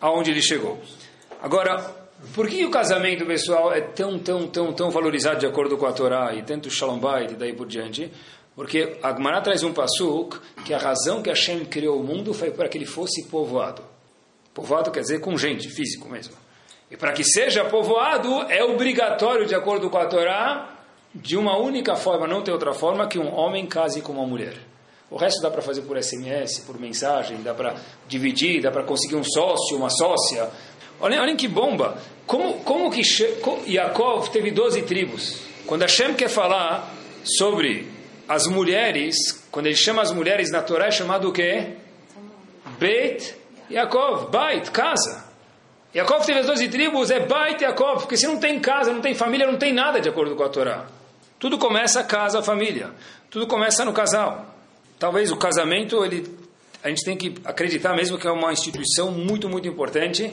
aonde ele chegou. Agora, por que o casamento, pessoal, é tão, tão, tão, tão valorizado de acordo com a Torá e tanto Shalom Bait e daí por diante? Porque a Gemara traz um passuk que a razão que Hashem criou o mundo foi para que ele fosse povoado. Povoado quer dizer com gente, físico mesmo. E para que seja povoado, é obrigatório, de acordo com a Torá, de uma única forma, não tem outra forma, que um homem case com uma mulher. O resto dá para fazer por SMS, por mensagem, dá para dividir, dá para conseguir um sócio, uma sócia, Olhem, olhem que bomba. Como, como que Yaakov teve 12 tribos? Quando Hashem quer falar sobre as mulheres, quando ele chama as mulheres na Torá, é chamado o quê? Beit Yaakov, Bait, casa. Yaakov teve as 12 tribos, é Bait Yaakov, porque se não tem casa, não tem família, não tem nada de acordo com a Torá. Tudo começa a casa, a família. Tudo começa no casal. Talvez o casamento, ele, a gente tem que acreditar mesmo que é uma instituição muito, muito importante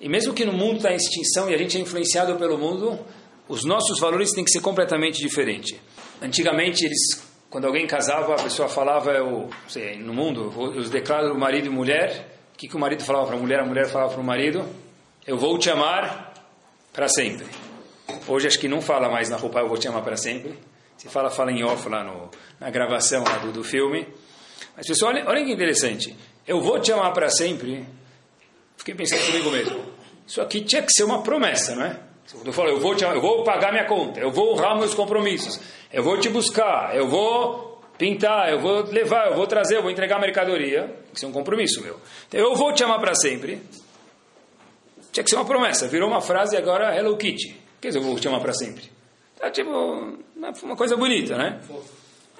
e mesmo que no mundo está em extinção e a gente é influenciado pelo mundo, os nossos valores têm que ser completamente diferentes. Antigamente, eles, quando alguém casava, a pessoa falava, eu, sei, no mundo, eu, declaro marido e mulher. O que, que o marido falava para a mulher, a mulher falava para o marido? Eu vou te amar para sempre. Hoje acho que não fala mais na roupa, eu vou te amar para sempre. Se fala, fala em off lá no, na gravação lá do, do filme. Mas pessoal, olhem, olhem que interessante. Eu vou te amar para sempre Fiquei pensando comigo mesmo. Isso aqui tinha que ser uma promessa, não é? Eu falo, eu vou, te, eu vou pagar minha conta, eu vou honrar meus compromissos, eu vou te buscar, eu vou pintar, eu vou levar, eu vou trazer, eu vou entregar a mercadoria. Que ser um compromisso meu. Então, eu vou te amar para sempre. Tinha que ser uma promessa. Virou uma frase agora Hello Kitty. Quer dizer, eu vou te amar para sempre. Tá tipo uma coisa bonita, né?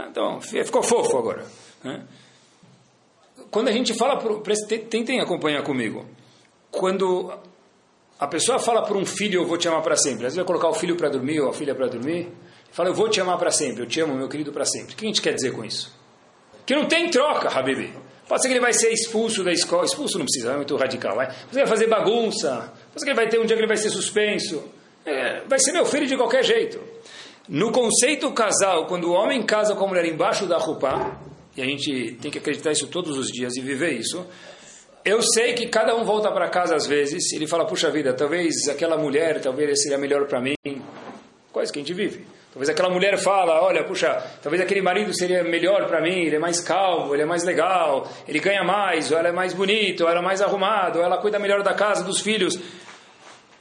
Então, ficou fofo agora. Né? Quando a gente fala, pro, tentem acompanhar comigo quando a pessoa fala para um filho, eu vou te amar para sempre, às vezes vai colocar o filho para dormir ou a filha para dormir, fala, eu vou te amar para sempre, eu te amo, meu querido, para sempre. O que a gente quer dizer com isso? Que não tem troca, Habibi. Pode ser que ele vai ser expulso da escola, expulso não precisa, é muito radical, vai. Você vai fazer bagunça, pode ser que ele vai ter um dia que ele vai ser suspenso, é, vai ser meu filho de qualquer jeito. No conceito casal, quando o homem casa com a mulher embaixo da roupa, e a gente tem que acreditar isso todos os dias e viver isso. Eu sei que cada um volta para casa às vezes, ele fala, puxa vida, talvez aquela mulher, talvez seria melhor para mim. Coisa que a gente vive. Talvez aquela mulher fala, olha, puxa, talvez aquele marido seria melhor para mim, ele é mais calmo, ele é mais legal, ele ganha mais, ou ela é mais bonito, ou ela é mais arrumado, ou ela cuida melhor da casa, dos filhos.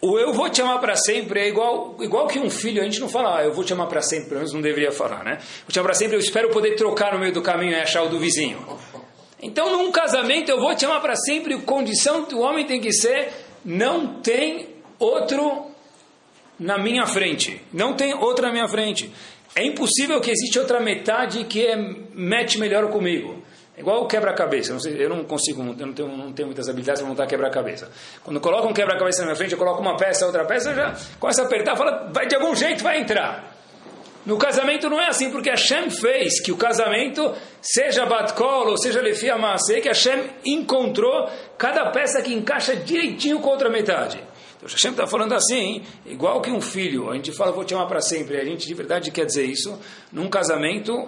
O eu vou te amar para sempre é igual, igual que um filho, a gente não fala, ah, eu vou te amar para sempre, pelo menos não deveria falar, né? Vou te amar para sempre, eu espero poder trocar no meio do caminho e achar o do vizinho. Então, num casamento, eu vou te amar para sempre, a condição do homem tem que ser, não tem outro na minha frente. Não tem outra na minha frente. É impossível que exista outra metade que é, mete melhor comigo. É igual o quebra-cabeça. Eu não consigo, eu não tenho, não tenho muitas habilidades para montar quebra-cabeça. Quando coloco um quebra-cabeça na minha frente, eu coloco uma peça, outra peça, já começa a apertar, fala, vai de algum jeito vai entrar. No casamento não é assim, porque Hashem fez que o casamento seja Batkol ou seja Lefia Maaseh, que Hashem encontrou cada peça que encaixa direitinho com outra metade. Então Hashem está falando assim, igual que um filho, a gente fala, vou te amar para sempre, a gente de verdade quer dizer isso. Num casamento,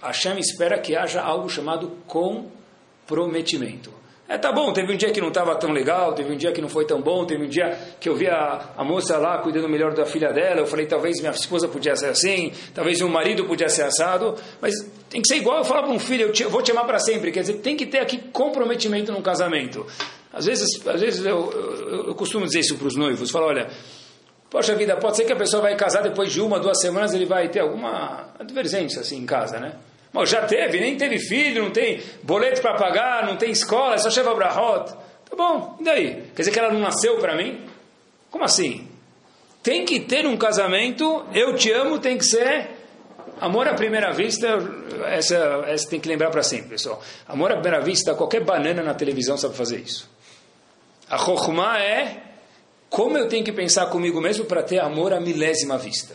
Hashem espera que haja algo chamado comprometimento. É, tá bom, teve um dia que não estava tão legal, teve um dia que não foi tão bom, teve um dia que eu vi a, a, moça lá cuidando melhor da filha dela, eu falei, talvez minha esposa podia ser assim, talvez meu marido podia ser assado, mas tem que ser igual eu falar para um filho, eu, te, eu vou te amar para sempre, quer dizer, tem que ter aqui comprometimento num casamento. Às vezes, às vezes eu, eu, eu costumo dizer isso para os noivos, falo, olha, poxa vida, pode ser que a pessoa vai casar depois de uma, duas semanas, ele vai ter alguma advergência assim em casa, né? Mas já teve, nem teve filho, não tem boleto para pagar, não tem escola, é só Sheva Brahot. Tá bom, e daí? Quer dizer que ela não nasceu para mim? Como assim? Tem que ter um casamento, eu te amo, tem que ser amor à primeira vista, essa, essa tem que lembrar para sempre, pessoal. Amor à primeira vista, qualquer banana na televisão sabe fazer isso. A Chokhmah é como eu tenho que pensar comigo mesmo para ter amor à milésima vista.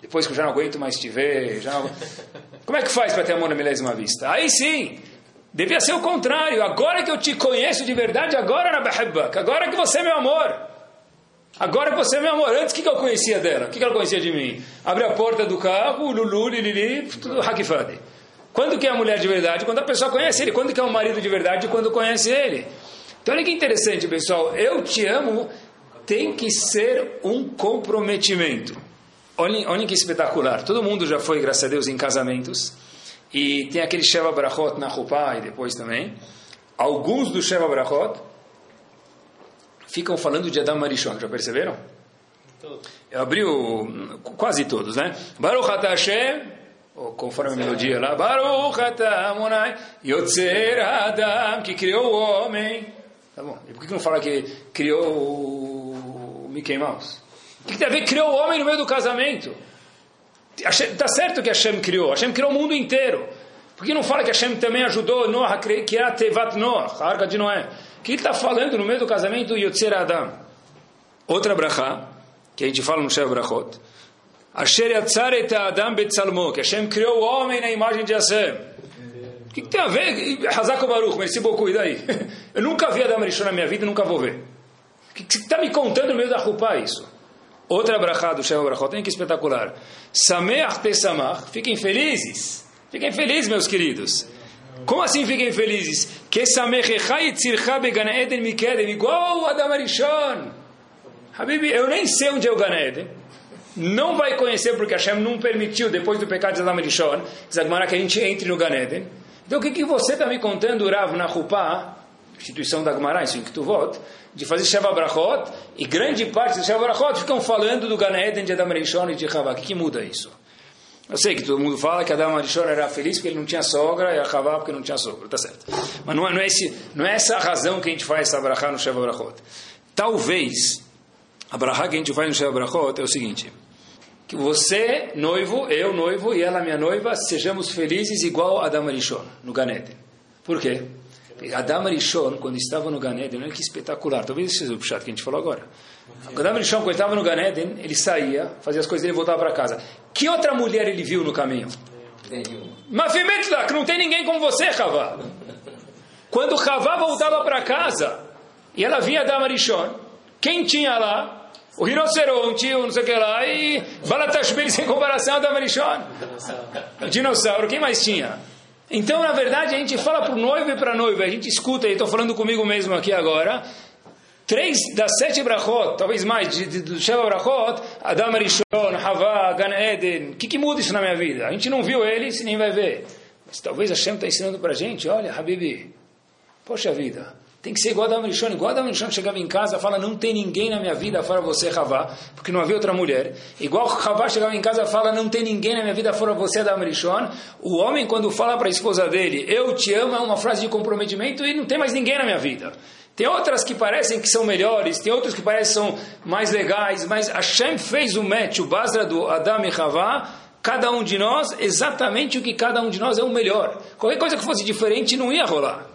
Depois que eu já não aguento mais te ver, já não... como é que faz para ter amor à milésima vista? Aí sim, devia ser o contrário. Agora que eu te conheço de verdade, agora na Behibbak, agora que você é meu amor. Agora que você é meu amor, antes o que, que eu conhecia dela? O que, que ela conhecia de mim? Abre a porta do carro, lulu, lilili, tudo hakifade. Quando que é a mulher de verdade? Quando a pessoa conhece ele. Quando que é o marido de verdade? Quando conhece ele. Então olha que interessante, pessoal. Eu te amo tem que ser um comprometimento. Olhem, olhem que espetacular. Todo mundo já foi, graças a Deus, em casamentos. E tem aquele Sheva Brachot na Rupá e depois também. Alguns do Sheva Brachot ficam falando de Adam Marishon. Já perceberam? Eu abri o, quase todos, né? Baruch Hashem, conforme a melodia lá. Baruch Ata Amonai, Yotzer Adam, que criou o homem. Tá bom. E por que não fala que criou o Mickey Mouse? O que tem a ver? Criou o homem no meio do casamento. Está certo que Hashem criou. Hashem criou o mundo inteiro. Por que não fala que Hashem também ajudou Noah a criar Tevat Noah, a arca de Noé? O que ele está falando no meio do casamento Yotzer Adam? Outra brachá, que a gente fala no Shev Brachot. Asher Yatzar et Adam betzalmo, que Hashem criou o homem na imagem de Hashem. O que, que tem a ver? Hazako Baruch, merci beaucoup, e daí? Eu nunca vi Adam Rishon na minha vida e nunca vou ver. O que, você está me contando no meio da Rupá isso? Outra brachá do Sheva Brachot, tem que espetacular. Sameach Pesamach, fiquem felizes. Fiquem felizes, meus queridos. Como assim fiquem felizes? Que Samechechai Tzircha Began Eden Mikedem, igual Adam Arishon. Habib, eu nem sei onde é o Gan Eden. Não vai conhecer porque Hashem não permitiu, depois do pecado de Adam Arishon, que a gente entre no Gan Eden. Então o que, que você está me contando, Rav, na Chupá, instituição da Gemara, em que tu voto, de fazer Sheva Brachot, e grande parte do Sheva Brachot ficam falando do Gan Eden de Adam Rishon e de Havá. O que, muda isso? Eu sei que todo mundo fala que Adam Rishon era feliz porque ele não tinha sogra e a Havá porque não tinha sogra, tá certo. Mas não é, não é, esse, não é essa a razão que a gente faz essa no Sheva Brachot. Talvez, a Brachá que a gente faz no Sheva Brachot é o seguinte, que você, noivo, eu, noivo, e ela, minha noiva, sejamos felizes igual a Adam Rishon, no Gan Eden. Por quê? Adam Rishon, quando estava no Ganeden, olha que espetacular. Talvez esse seja o chat que a gente falou agora. Adam Rishon, quando estava no Ganeden, ele saía, fazia as coisas dele e voltava para casa. Que outra mulher ele viu no caminho? Mafimetla, que não tem ninguém como você, Havá. Quando Havá voltava para casa, e ela via Adam Rishon, quem tinha lá? O rinoceronte, o não sei o que lá, e Balatashvili sem comparação a Adam Rishon. O dinossauro, quem mais tinha? Então, na verdade, a gente fala para o noivo e para a noiva, a gente escuta, e estou falando comigo mesmo aqui agora, três das sete brachot, talvez mais, de, de, do Sheva brachot, Adam Arishon, Havá, Gan Eden, o que, que muda isso na minha vida? A gente não viu ele, se nem vai ver. Mas talvez Hashem está ensinando para a gente, olha, Habibi, poxa vida, tem que ser igual a Adam Rishon. Igual a Adam Rishon chegava em casa fala, não tem ninguém na minha vida fora você, Havá, porque não havia outra mulher. Igual Havá chegava em casa fala, não tem ninguém na minha vida fora você, Adam Rishon. O homem, quando fala para a esposa dele, eu te amo, é uma frase de comprometimento e não tem mais ninguém na minha vida. Tem outras que parecem que são melhores, tem outras que parecem que são mais legais, mas Hashem fez o match, o Basra do Adam e Havá, cada um de nós, exatamente o que cada um de nós é o melhor. Qualquer coisa que fosse diferente não ia rolar.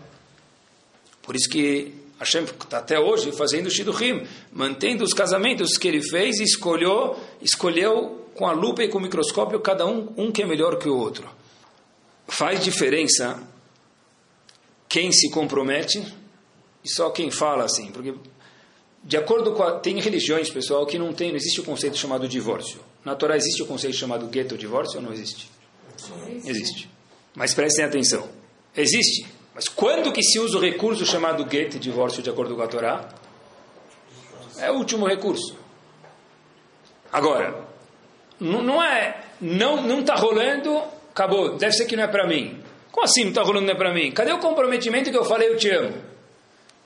Por isso que Hashem está até hoje fazendo Shidduchim, mantendo os casamentos que ele fez e escolheu, escolheu com a lupa e com o microscópio cada um, um que é melhor que o outro. Faz diferença quem se compromete e só quem fala assim, porque de acordo com a, tem religiões, pessoal, que não tem, não existe o conceito chamado divórcio. Na Torá existe o conceito chamado gueto divórcio ou não existe? Existe. Mas prestem atenção. Existe mas quando que se usa o recurso chamado get, divórcio de acordo com a Torá? É o último recurso. Agora, não é, não não está rolando, acabou, deve ser que não é para mim. Como assim não está rolando, não é para mim? Cadê o comprometimento que eu falei, eu te amo?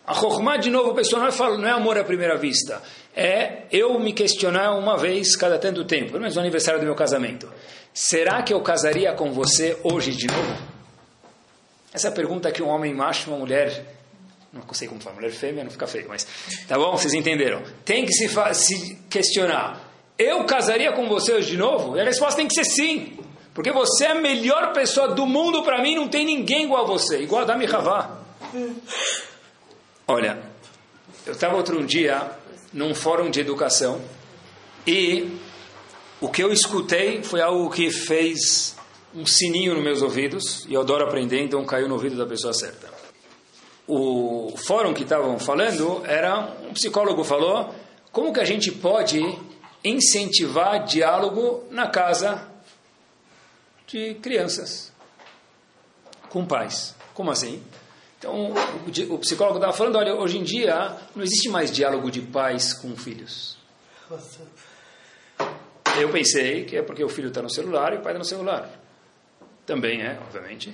A Chokhmah, de novo, pessoal, não é, não é amor à primeira vista. É eu me questionar uma vez cada tanto tempo, pelo menos no aniversário do meu casamento. Será que eu casaria com você hoje de novo? Essa é a pergunta que um homem macho, uma mulher, não sei como falar, mulher fêmea, não fica feio, mas tá bom, vocês entenderam. Tem que se, se questionar: eu casaria com você hoje de novo? E a resposta tem que ser sim, porque você é a melhor pessoa do mundo para mim, não tem ninguém igual a você, igual a Dami Havá. Olha, eu estava outro dia num fórum de educação e o que eu escutei foi algo que fez um sininho nos meus ouvidos, e eu adoro aprender, então caiu no ouvido da pessoa certa. O fórum que estavam falando era, um psicólogo falou, como que a gente pode incentivar diálogo na casa de crianças, com pais. Como assim? Então, o, o psicólogo estava falando, olha, hoje em dia não existe mais diálogo de pais com filhos. Eu pensei que é porque o filho está no celular e o pai está no celular. Também é, obviamente.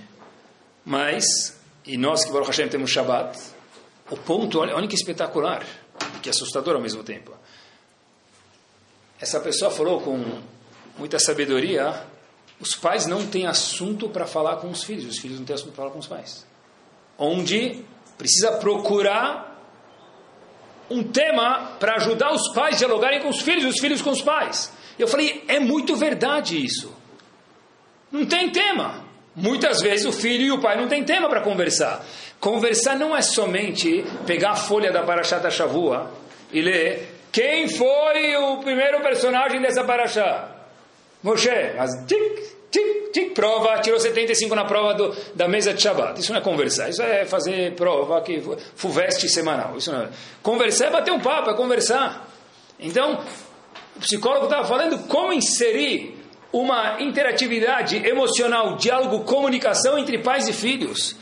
Mas, e nós que, Baruch Hashem, temos Shabbat, o ponto, olha, olha que espetacular, que assustador ao mesmo tempo. Essa pessoa falou com muita sabedoria, os pais não têm assunto para falar com os filhos, os filhos não têm assunto para falar com os pais. Onde precisa procurar um tema para ajudar os pais a dialogarem com os filhos, os filhos com os pais. Eu falei, é muito verdade isso. Não tem tema. Muitas vezes o filho e o pai não têm tema para conversar. Conversar não é somente pegar a folha da Parashat Shavua e ler quem foi o primeiro personagem dessa Parashá. Moshe. Mas tic, tic, tic, prova, tirou 75 na prova do, da mesa de Shabbat. Isso não é conversar, isso é fazer prova, que fuveste semanal. Isso não é. Conversar é bater um papo, é conversar. Então, o psicólogo estava falando como inserir uma interatividade emocional, diálogo, comunicação entre pais e filhos.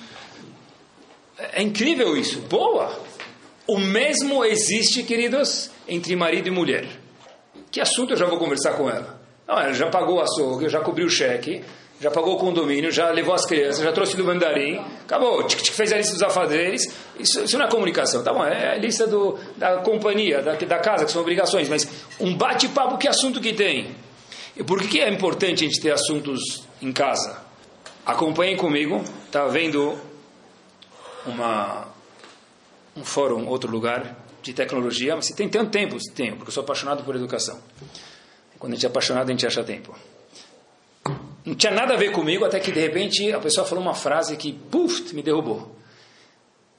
É incrível isso. Boa! O mesmo existe, queridos, entre marido e mulher. Que assunto eu já vou conversar com ela? Não, ela já pagou o açougue, já cobriu o cheque, já pagou o condomínio, já levou as crianças, já trouxe do mandarim, acabou, fez a lista dos afazeres. Isso, isso não é comunicação, tá bom? É a lista do, da companhia, da, da casa, que são obrigações, mas um bate-papo, que assunto que tem? E por que é importante a gente ter assuntos em casa? Acompanhem comigo, está vendo uma, um fórum, outro lugar de tecnologia, mas se tem tanto tempo, tenho, porque eu sou apaixonado por educação. Quando a gente é apaixonado, a gente acha tempo. Não tinha nada a ver comigo, até que de repente a pessoa falou uma frase que, puf, me derrubou.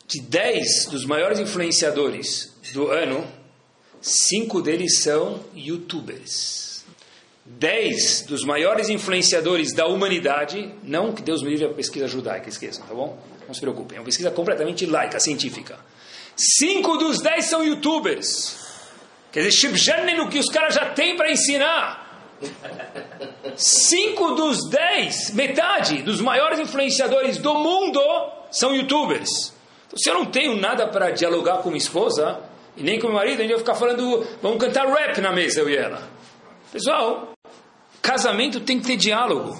De 10 dos maiores influenciadores do ano, cinco deles são youtubers dez dos maiores influenciadores da humanidade, não que Deus me livre a pesquisa judaica, esqueçam, tá bom? Não se preocupem, é uma pesquisa completamente laica, científica. Cinco dos dez são youtubers. Quer dizer, Shibjanen, o que os caras já têm para ensinar. Cinco dos dez, metade dos maiores influenciadores do mundo são youtubers. Então, se eu não tenho nada para dialogar com minha esposa e nem com meu marido, a gente vai ficar falando, vamos cantar rap na mesa, eu e ela. Pessoal, casamento tem que ter diálogo.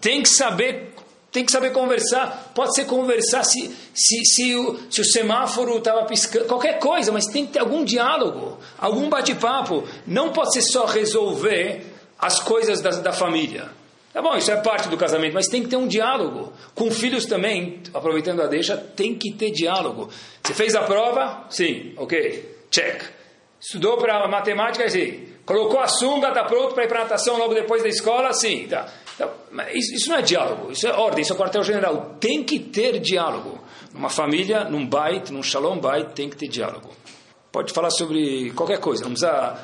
Tem que saber tem que saber conversar. Pode ser conversar se, se, se, o, se o semáforo estava piscando, qualquer coisa, mas tem que ter algum diálogo, algum bate-papo. Não pode ser só resolver as coisas da, da família. Tá bom, isso é parte do casamento, mas tem que ter um diálogo. Com filhos também, aproveitando a deixa, tem que ter diálogo. Você fez a prova? Sim, ok, check. Estudou para matemática? Sim. Colocou a sunga, está pronto para ir para natação logo depois da escola? Sim, tá. Então, isso não é diálogo, isso é ordem, isso é quartel-general. Tem que ter diálogo. Numa família, num bait, num shalom bait, tem que ter diálogo. Pode falar sobre qualquer coisa, não precisa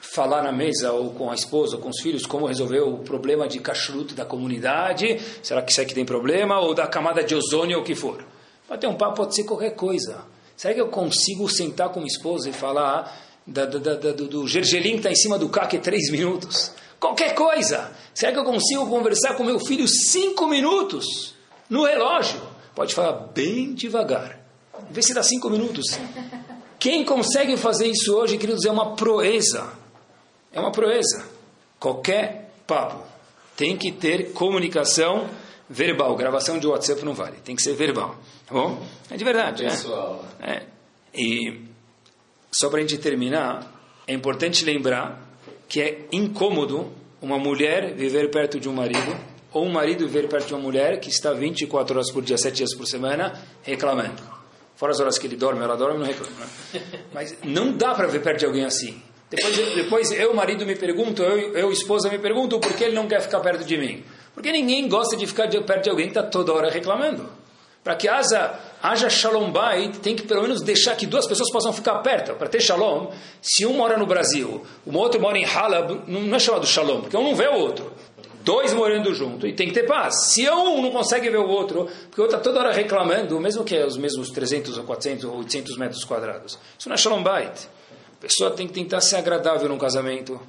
falar na mesa ou com a esposa ou com os filhos como resolver o problema de kashrut da comunidade, será que isso aqui tem problema, ou da camada de ozônio ou o que for. Pode ter um papo, pode ser qualquer coisa. Será que eu consigo sentar com minha esposa e falar da, da, da, do, do gergelim que está em cima do caque três minutos? Qualquer coisa. Será que eu consigo conversar com meu filho cinco minutos no relógio? Pode falar bem devagar. Vê se dá cinco minutos. Quem consegue fazer isso hoje, queridos, é uma proeza. É uma proeza. Qualquer papo tem que ter comunicação verbal. Gravação de WhatsApp não vale. Tem que ser verbal. Tá bom? É de verdade. É. Pessoal. É. E só para a gente terminar, é importante lembrar que é incômodo uma mulher viver perto de um marido ou um marido viver perto de uma mulher que está 24 horas por dia, 7 dias por semana, reclamando. Fora as horas que ele dorme, ela dorme, não reclama. Né? Mas não dá para ver perto de alguém assim. Depois, depois eu, marido, me pergunto, eu, eu, esposa, me pergunto por que ele não quer ficar perto de mim. Porque ninguém gosta de ficar perto de alguém que está toda hora reclamando. Para que haja, haja shalom bait, tem que pelo menos deixar que duas pessoas possam ficar perto. Para ter shalom, se um mora no Brasil, o outro mora em Halab, não é chamado shalom, porque um não vê o outro. Dois morando junto e tem que ter paz. Se um não consegue ver o outro, porque o outro está toda hora reclamando, mesmo que é os mesmos 300 ou 400 ou 800 metros quadrados, isso não é shalom bait. A pessoa tem que tentar ser agradável no casamento.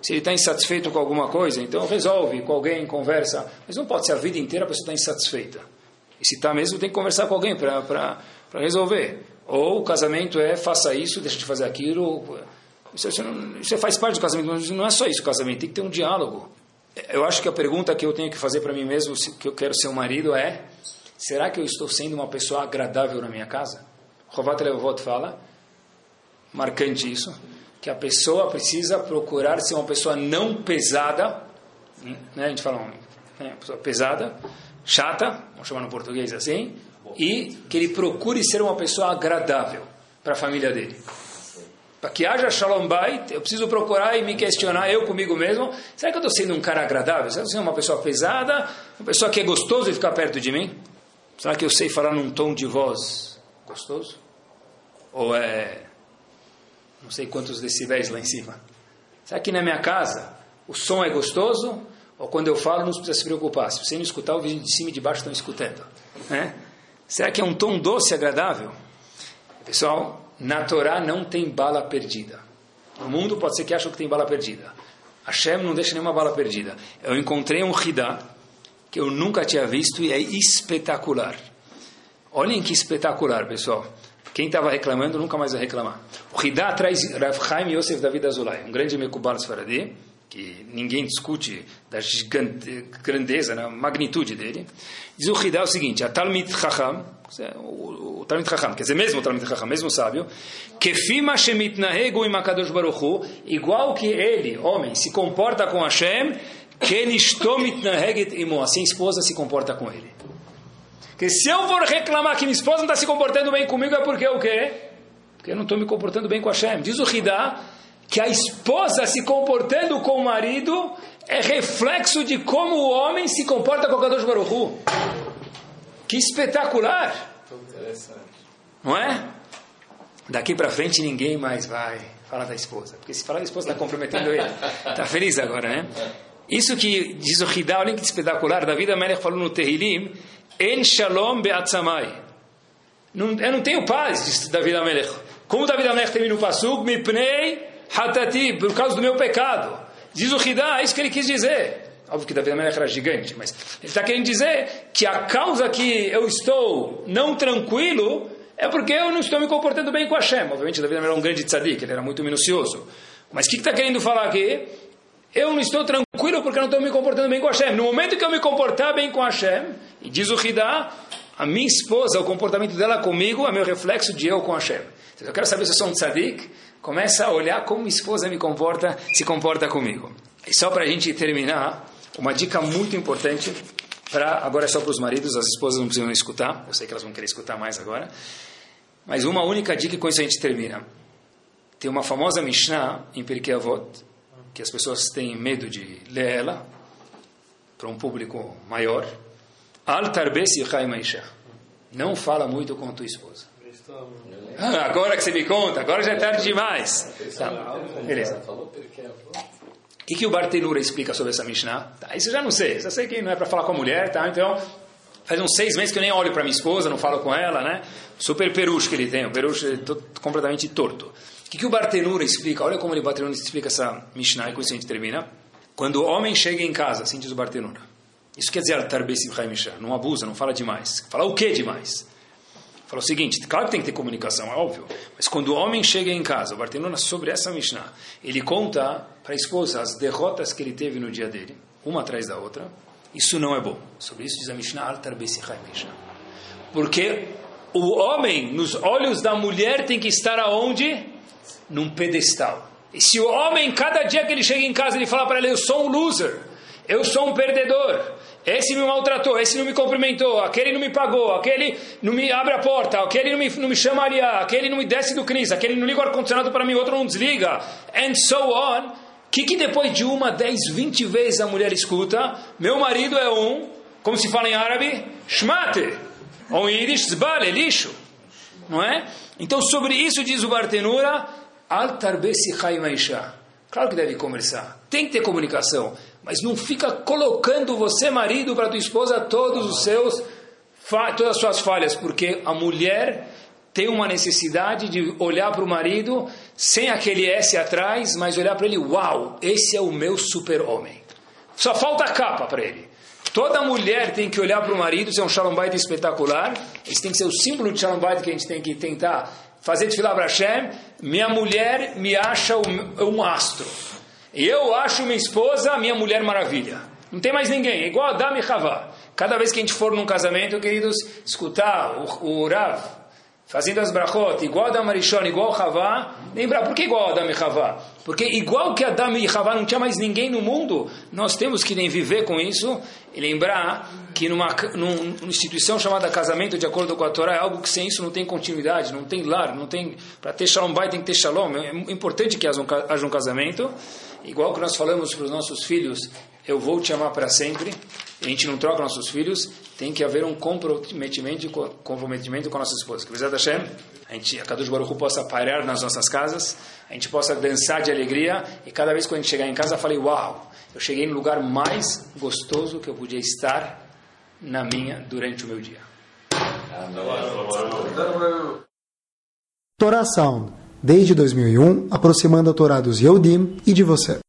Se ele está insatisfeito com alguma coisa, então resolve com alguém, conversa. Mas não pode ser a vida inteira a pessoa estar tá insatisfeita. E se está mesmo, tem que conversar com alguém para resolver. Ou o casamento é faça isso, deixa de fazer aquilo. Isso, isso, não, isso faz parte do casamento, mas não é só isso o casamento, tem que ter um diálogo. Eu acho que a pergunta que eu tenho que fazer para mim mesmo, que eu quero ser um marido, é: será que eu estou sendo uma pessoa agradável na minha casa? Rovat Levovot fala marcante isso, que a pessoa precisa procurar ser uma pessoa não pesada, né? a gente fala uma né? pessoa pesada, chata, vamos chamar no português assim, e que ele procure ser uma pessoa agradável para a família dele. Para que haja shalom bait, eu preciso procurar e me questionar eu comigo mesmo, será que eu estou sendo um cara agradável? Será que eu sendo uma pessoa pesada? Uma pessoa que é gostoso de ficar perto de mim? Será que eu sei falar num tom de voz gostoso? Ou é não sei quantos decibéis lá em cima. Será que na minha casa o som é gostoso? Ou quando eu falo, não precisa se preocupar. Se você não escutar, o vizinho de cima e de baixo estão escutando. Né? Será que é um tom doce e agradável? Pessoal, na Torá não tem bala perdida. No mundo pode ser que acham que tem bala perdida. Hashem não deixa nenhuma bala perdida. Eu encontrei um Hidá que eu nunca tinha visto e é espetacular. Olhem que espetacular, pessoal. Quem estava reclamando nunca mais vai reclamar. O Hidá traz Rav Chaim Yosef David Azulay, um grande Mekubal Sfaradi, que ninguém discute da grandeza, da magnitude dele. Diz o Hidá o seguinte, a Talmid Chacham, o, o Talmid Chacham, quer dizer, mesmo o Talmid Chacham, mesmo sábio, Kefima Shemitnahegu im HaKadosh Baruch igual que ele, homem, se comporta com Hashem, Kenishto Mitnaheget imo, assim a esposa se comporta com ele. Que se eu for reclamar que minha esposa não está se comportando bem comigo, é porque o quê? Porque eu não estou me comportando bem com Hashem. Diz o Hidá que a esposa se comportando com o marido é reflexo de como o homem se comporta com o Kadosh Baruch Que espetacular! Não é? Daqui para frente ninguém mais vai falar da esposa. Porque se falar da esposa está comprometendo ele. Está feliz agora, né? Isso que diz o Hidá, olha que espetacular. David Amelech falou no Terrilim En shalom be'atzamai. Eu não tenho paz, disse David Amelech. Como David Amelech termina o pasuk, mipnei hatati, por causa do meu pecado. Diz o Hidá, é isso que ele quis dizer. Óbvio que Davi Amelech era gigante, mas ele está querendo dizer que a causa que eu estou não tranquilo é porque eu não estou me comportando bem com Hashem. Obviamente, Davi Amelech era um grande tzadik, ele era muito minucioso. Mas o que está que tá querendo falar aqui? Eu não estou tranquilo porque eu não estou me comportando bem com Hashem. No momento que eu me comportar bem com Hashem, e diz o Hidá, a minha esposa, o comportamento dela comigo é meu reflexo de eu com Hashem. Então, eu quero saber se eu sou um tzadik, começa a olhar como minha esposa me comporta, se comporta comigo. E só para a gente terminar, uma dica muito importante, para agora é só para os maridos, as esposas não precisam escutar, eu sei que elas vão querer escutar mais agora, mas uma única dica e com isso a gente termina. Tem uma famosa Mishnah em Pirkei Avot, que as pessoas têm medo de ler ela, para um público maior. Al Maisha. Não fala muito com tua esposa. Ah, agora que você me conta, agora já é tarde demais. Tá, beleza. O que, que o Bartenura explica sobre essa Mishnah? Tá, isso eu já não sei. Só sei que não é para falar com a mulher, tá? Então, faz uns seis meses que eu nem olho para minha esposa, não falo com ela, né? Super peruche que ele tem, um peruche completamente torto. O que, que o Bartenura explica? Olha como o Bartenura explica essa Mishnah e com isso a gente termina. Quando o homem chega em casa, assim diz o Bartenura. Isso quer dizer não abusa, não fala demais. Fala o que demais? Fala o seguinte, claro que tem que ter comunicação, é óbvio, mas quando o homem chega em casa, o Bartenura, sobre essa Mishnah, ele conta para a esposa as derrotas que ele teve no dia dele, uma atrás da outra, isso não é bom. Sobre isso diz a Mishnah, Mishnah. Porque o homem, nos olhos da mulher, tem que estar aonde? Num pedestal. E se o homem, cada dia que ele chega em casa, ele fala para ela, eu sou um loser, eu sou um perdedor, esse me maltratou, esse não me cumprimentou, aquele não me pagou, aquele não me abre a porta, aquele não me, não me chama aliá, aquele não me desce do CNIS, aquele não liga o ar-condicionado para mim, outro não desliga, and so on. O que, que depois de uma, dez, vinte vezes a mulher escuta? Meu marido é um, como se fala em árabe, shmate, ou em yiddish, zbale, lixo. Não é? Então sobre isso diz o Bartenura, al tarbesi Claro que deve conversar, tem que ter comunicação. Mas não fica colocando você, marido, para tua esposa todos os seus todas as suas falhas, porque a mulher tem uma necessidade de olhar para o marido sem aquele S atrás, mas olhar para ele, uau, esse é o meu super-homem. Só falta a capa para ele. Toda mulher tem que olhar para o marido, ser um shalom bait espetacular. Esse tem que ser o símbolo de shalom bait que a gente tem que tentar fazer de filar para Hashem. Minha mulher me acha um astro. Eu acho minha esposa minha mulher maravilha. Não tem mais ninguém, é igual Adam e Havá. Cada vez que a gente for num casamento, queridos, escutar o, o Rav fazendo as brachot, igual Adam Arishon, igual Havá, lembrar, por que igual Adam e Havá? Porque igual que Adam e Havá não tinha mais ninguém no mundo, nós temos que nem viver com isso e lembrar que numa, numa instituição chamada casamento, de acordo com a Torá, é algo que sem isso não tem continuidade, não tem lar, não tem, para ter shalom bai tem que ter shalom, é importante que haja um casamento, Igual que nós falamos para os nossos filhos, eu vou te amar para sempre, e a gente não troca nossos filhos, tem que haver um comprometimento, comprometimento com a nossa esposa. Que Bezat Hashem, a gente, a Kadosh Baruch Hu, possa parar nas nossas casas, a gente possa dançar de alegria, e cada vez que a gente chegar em casa, falei, uau, eu cheguei no lugar mais gostoso que eu podia estar na minha, durante o meu dia. Torá Sound desde 2001, aproximando a Torá dos e de você.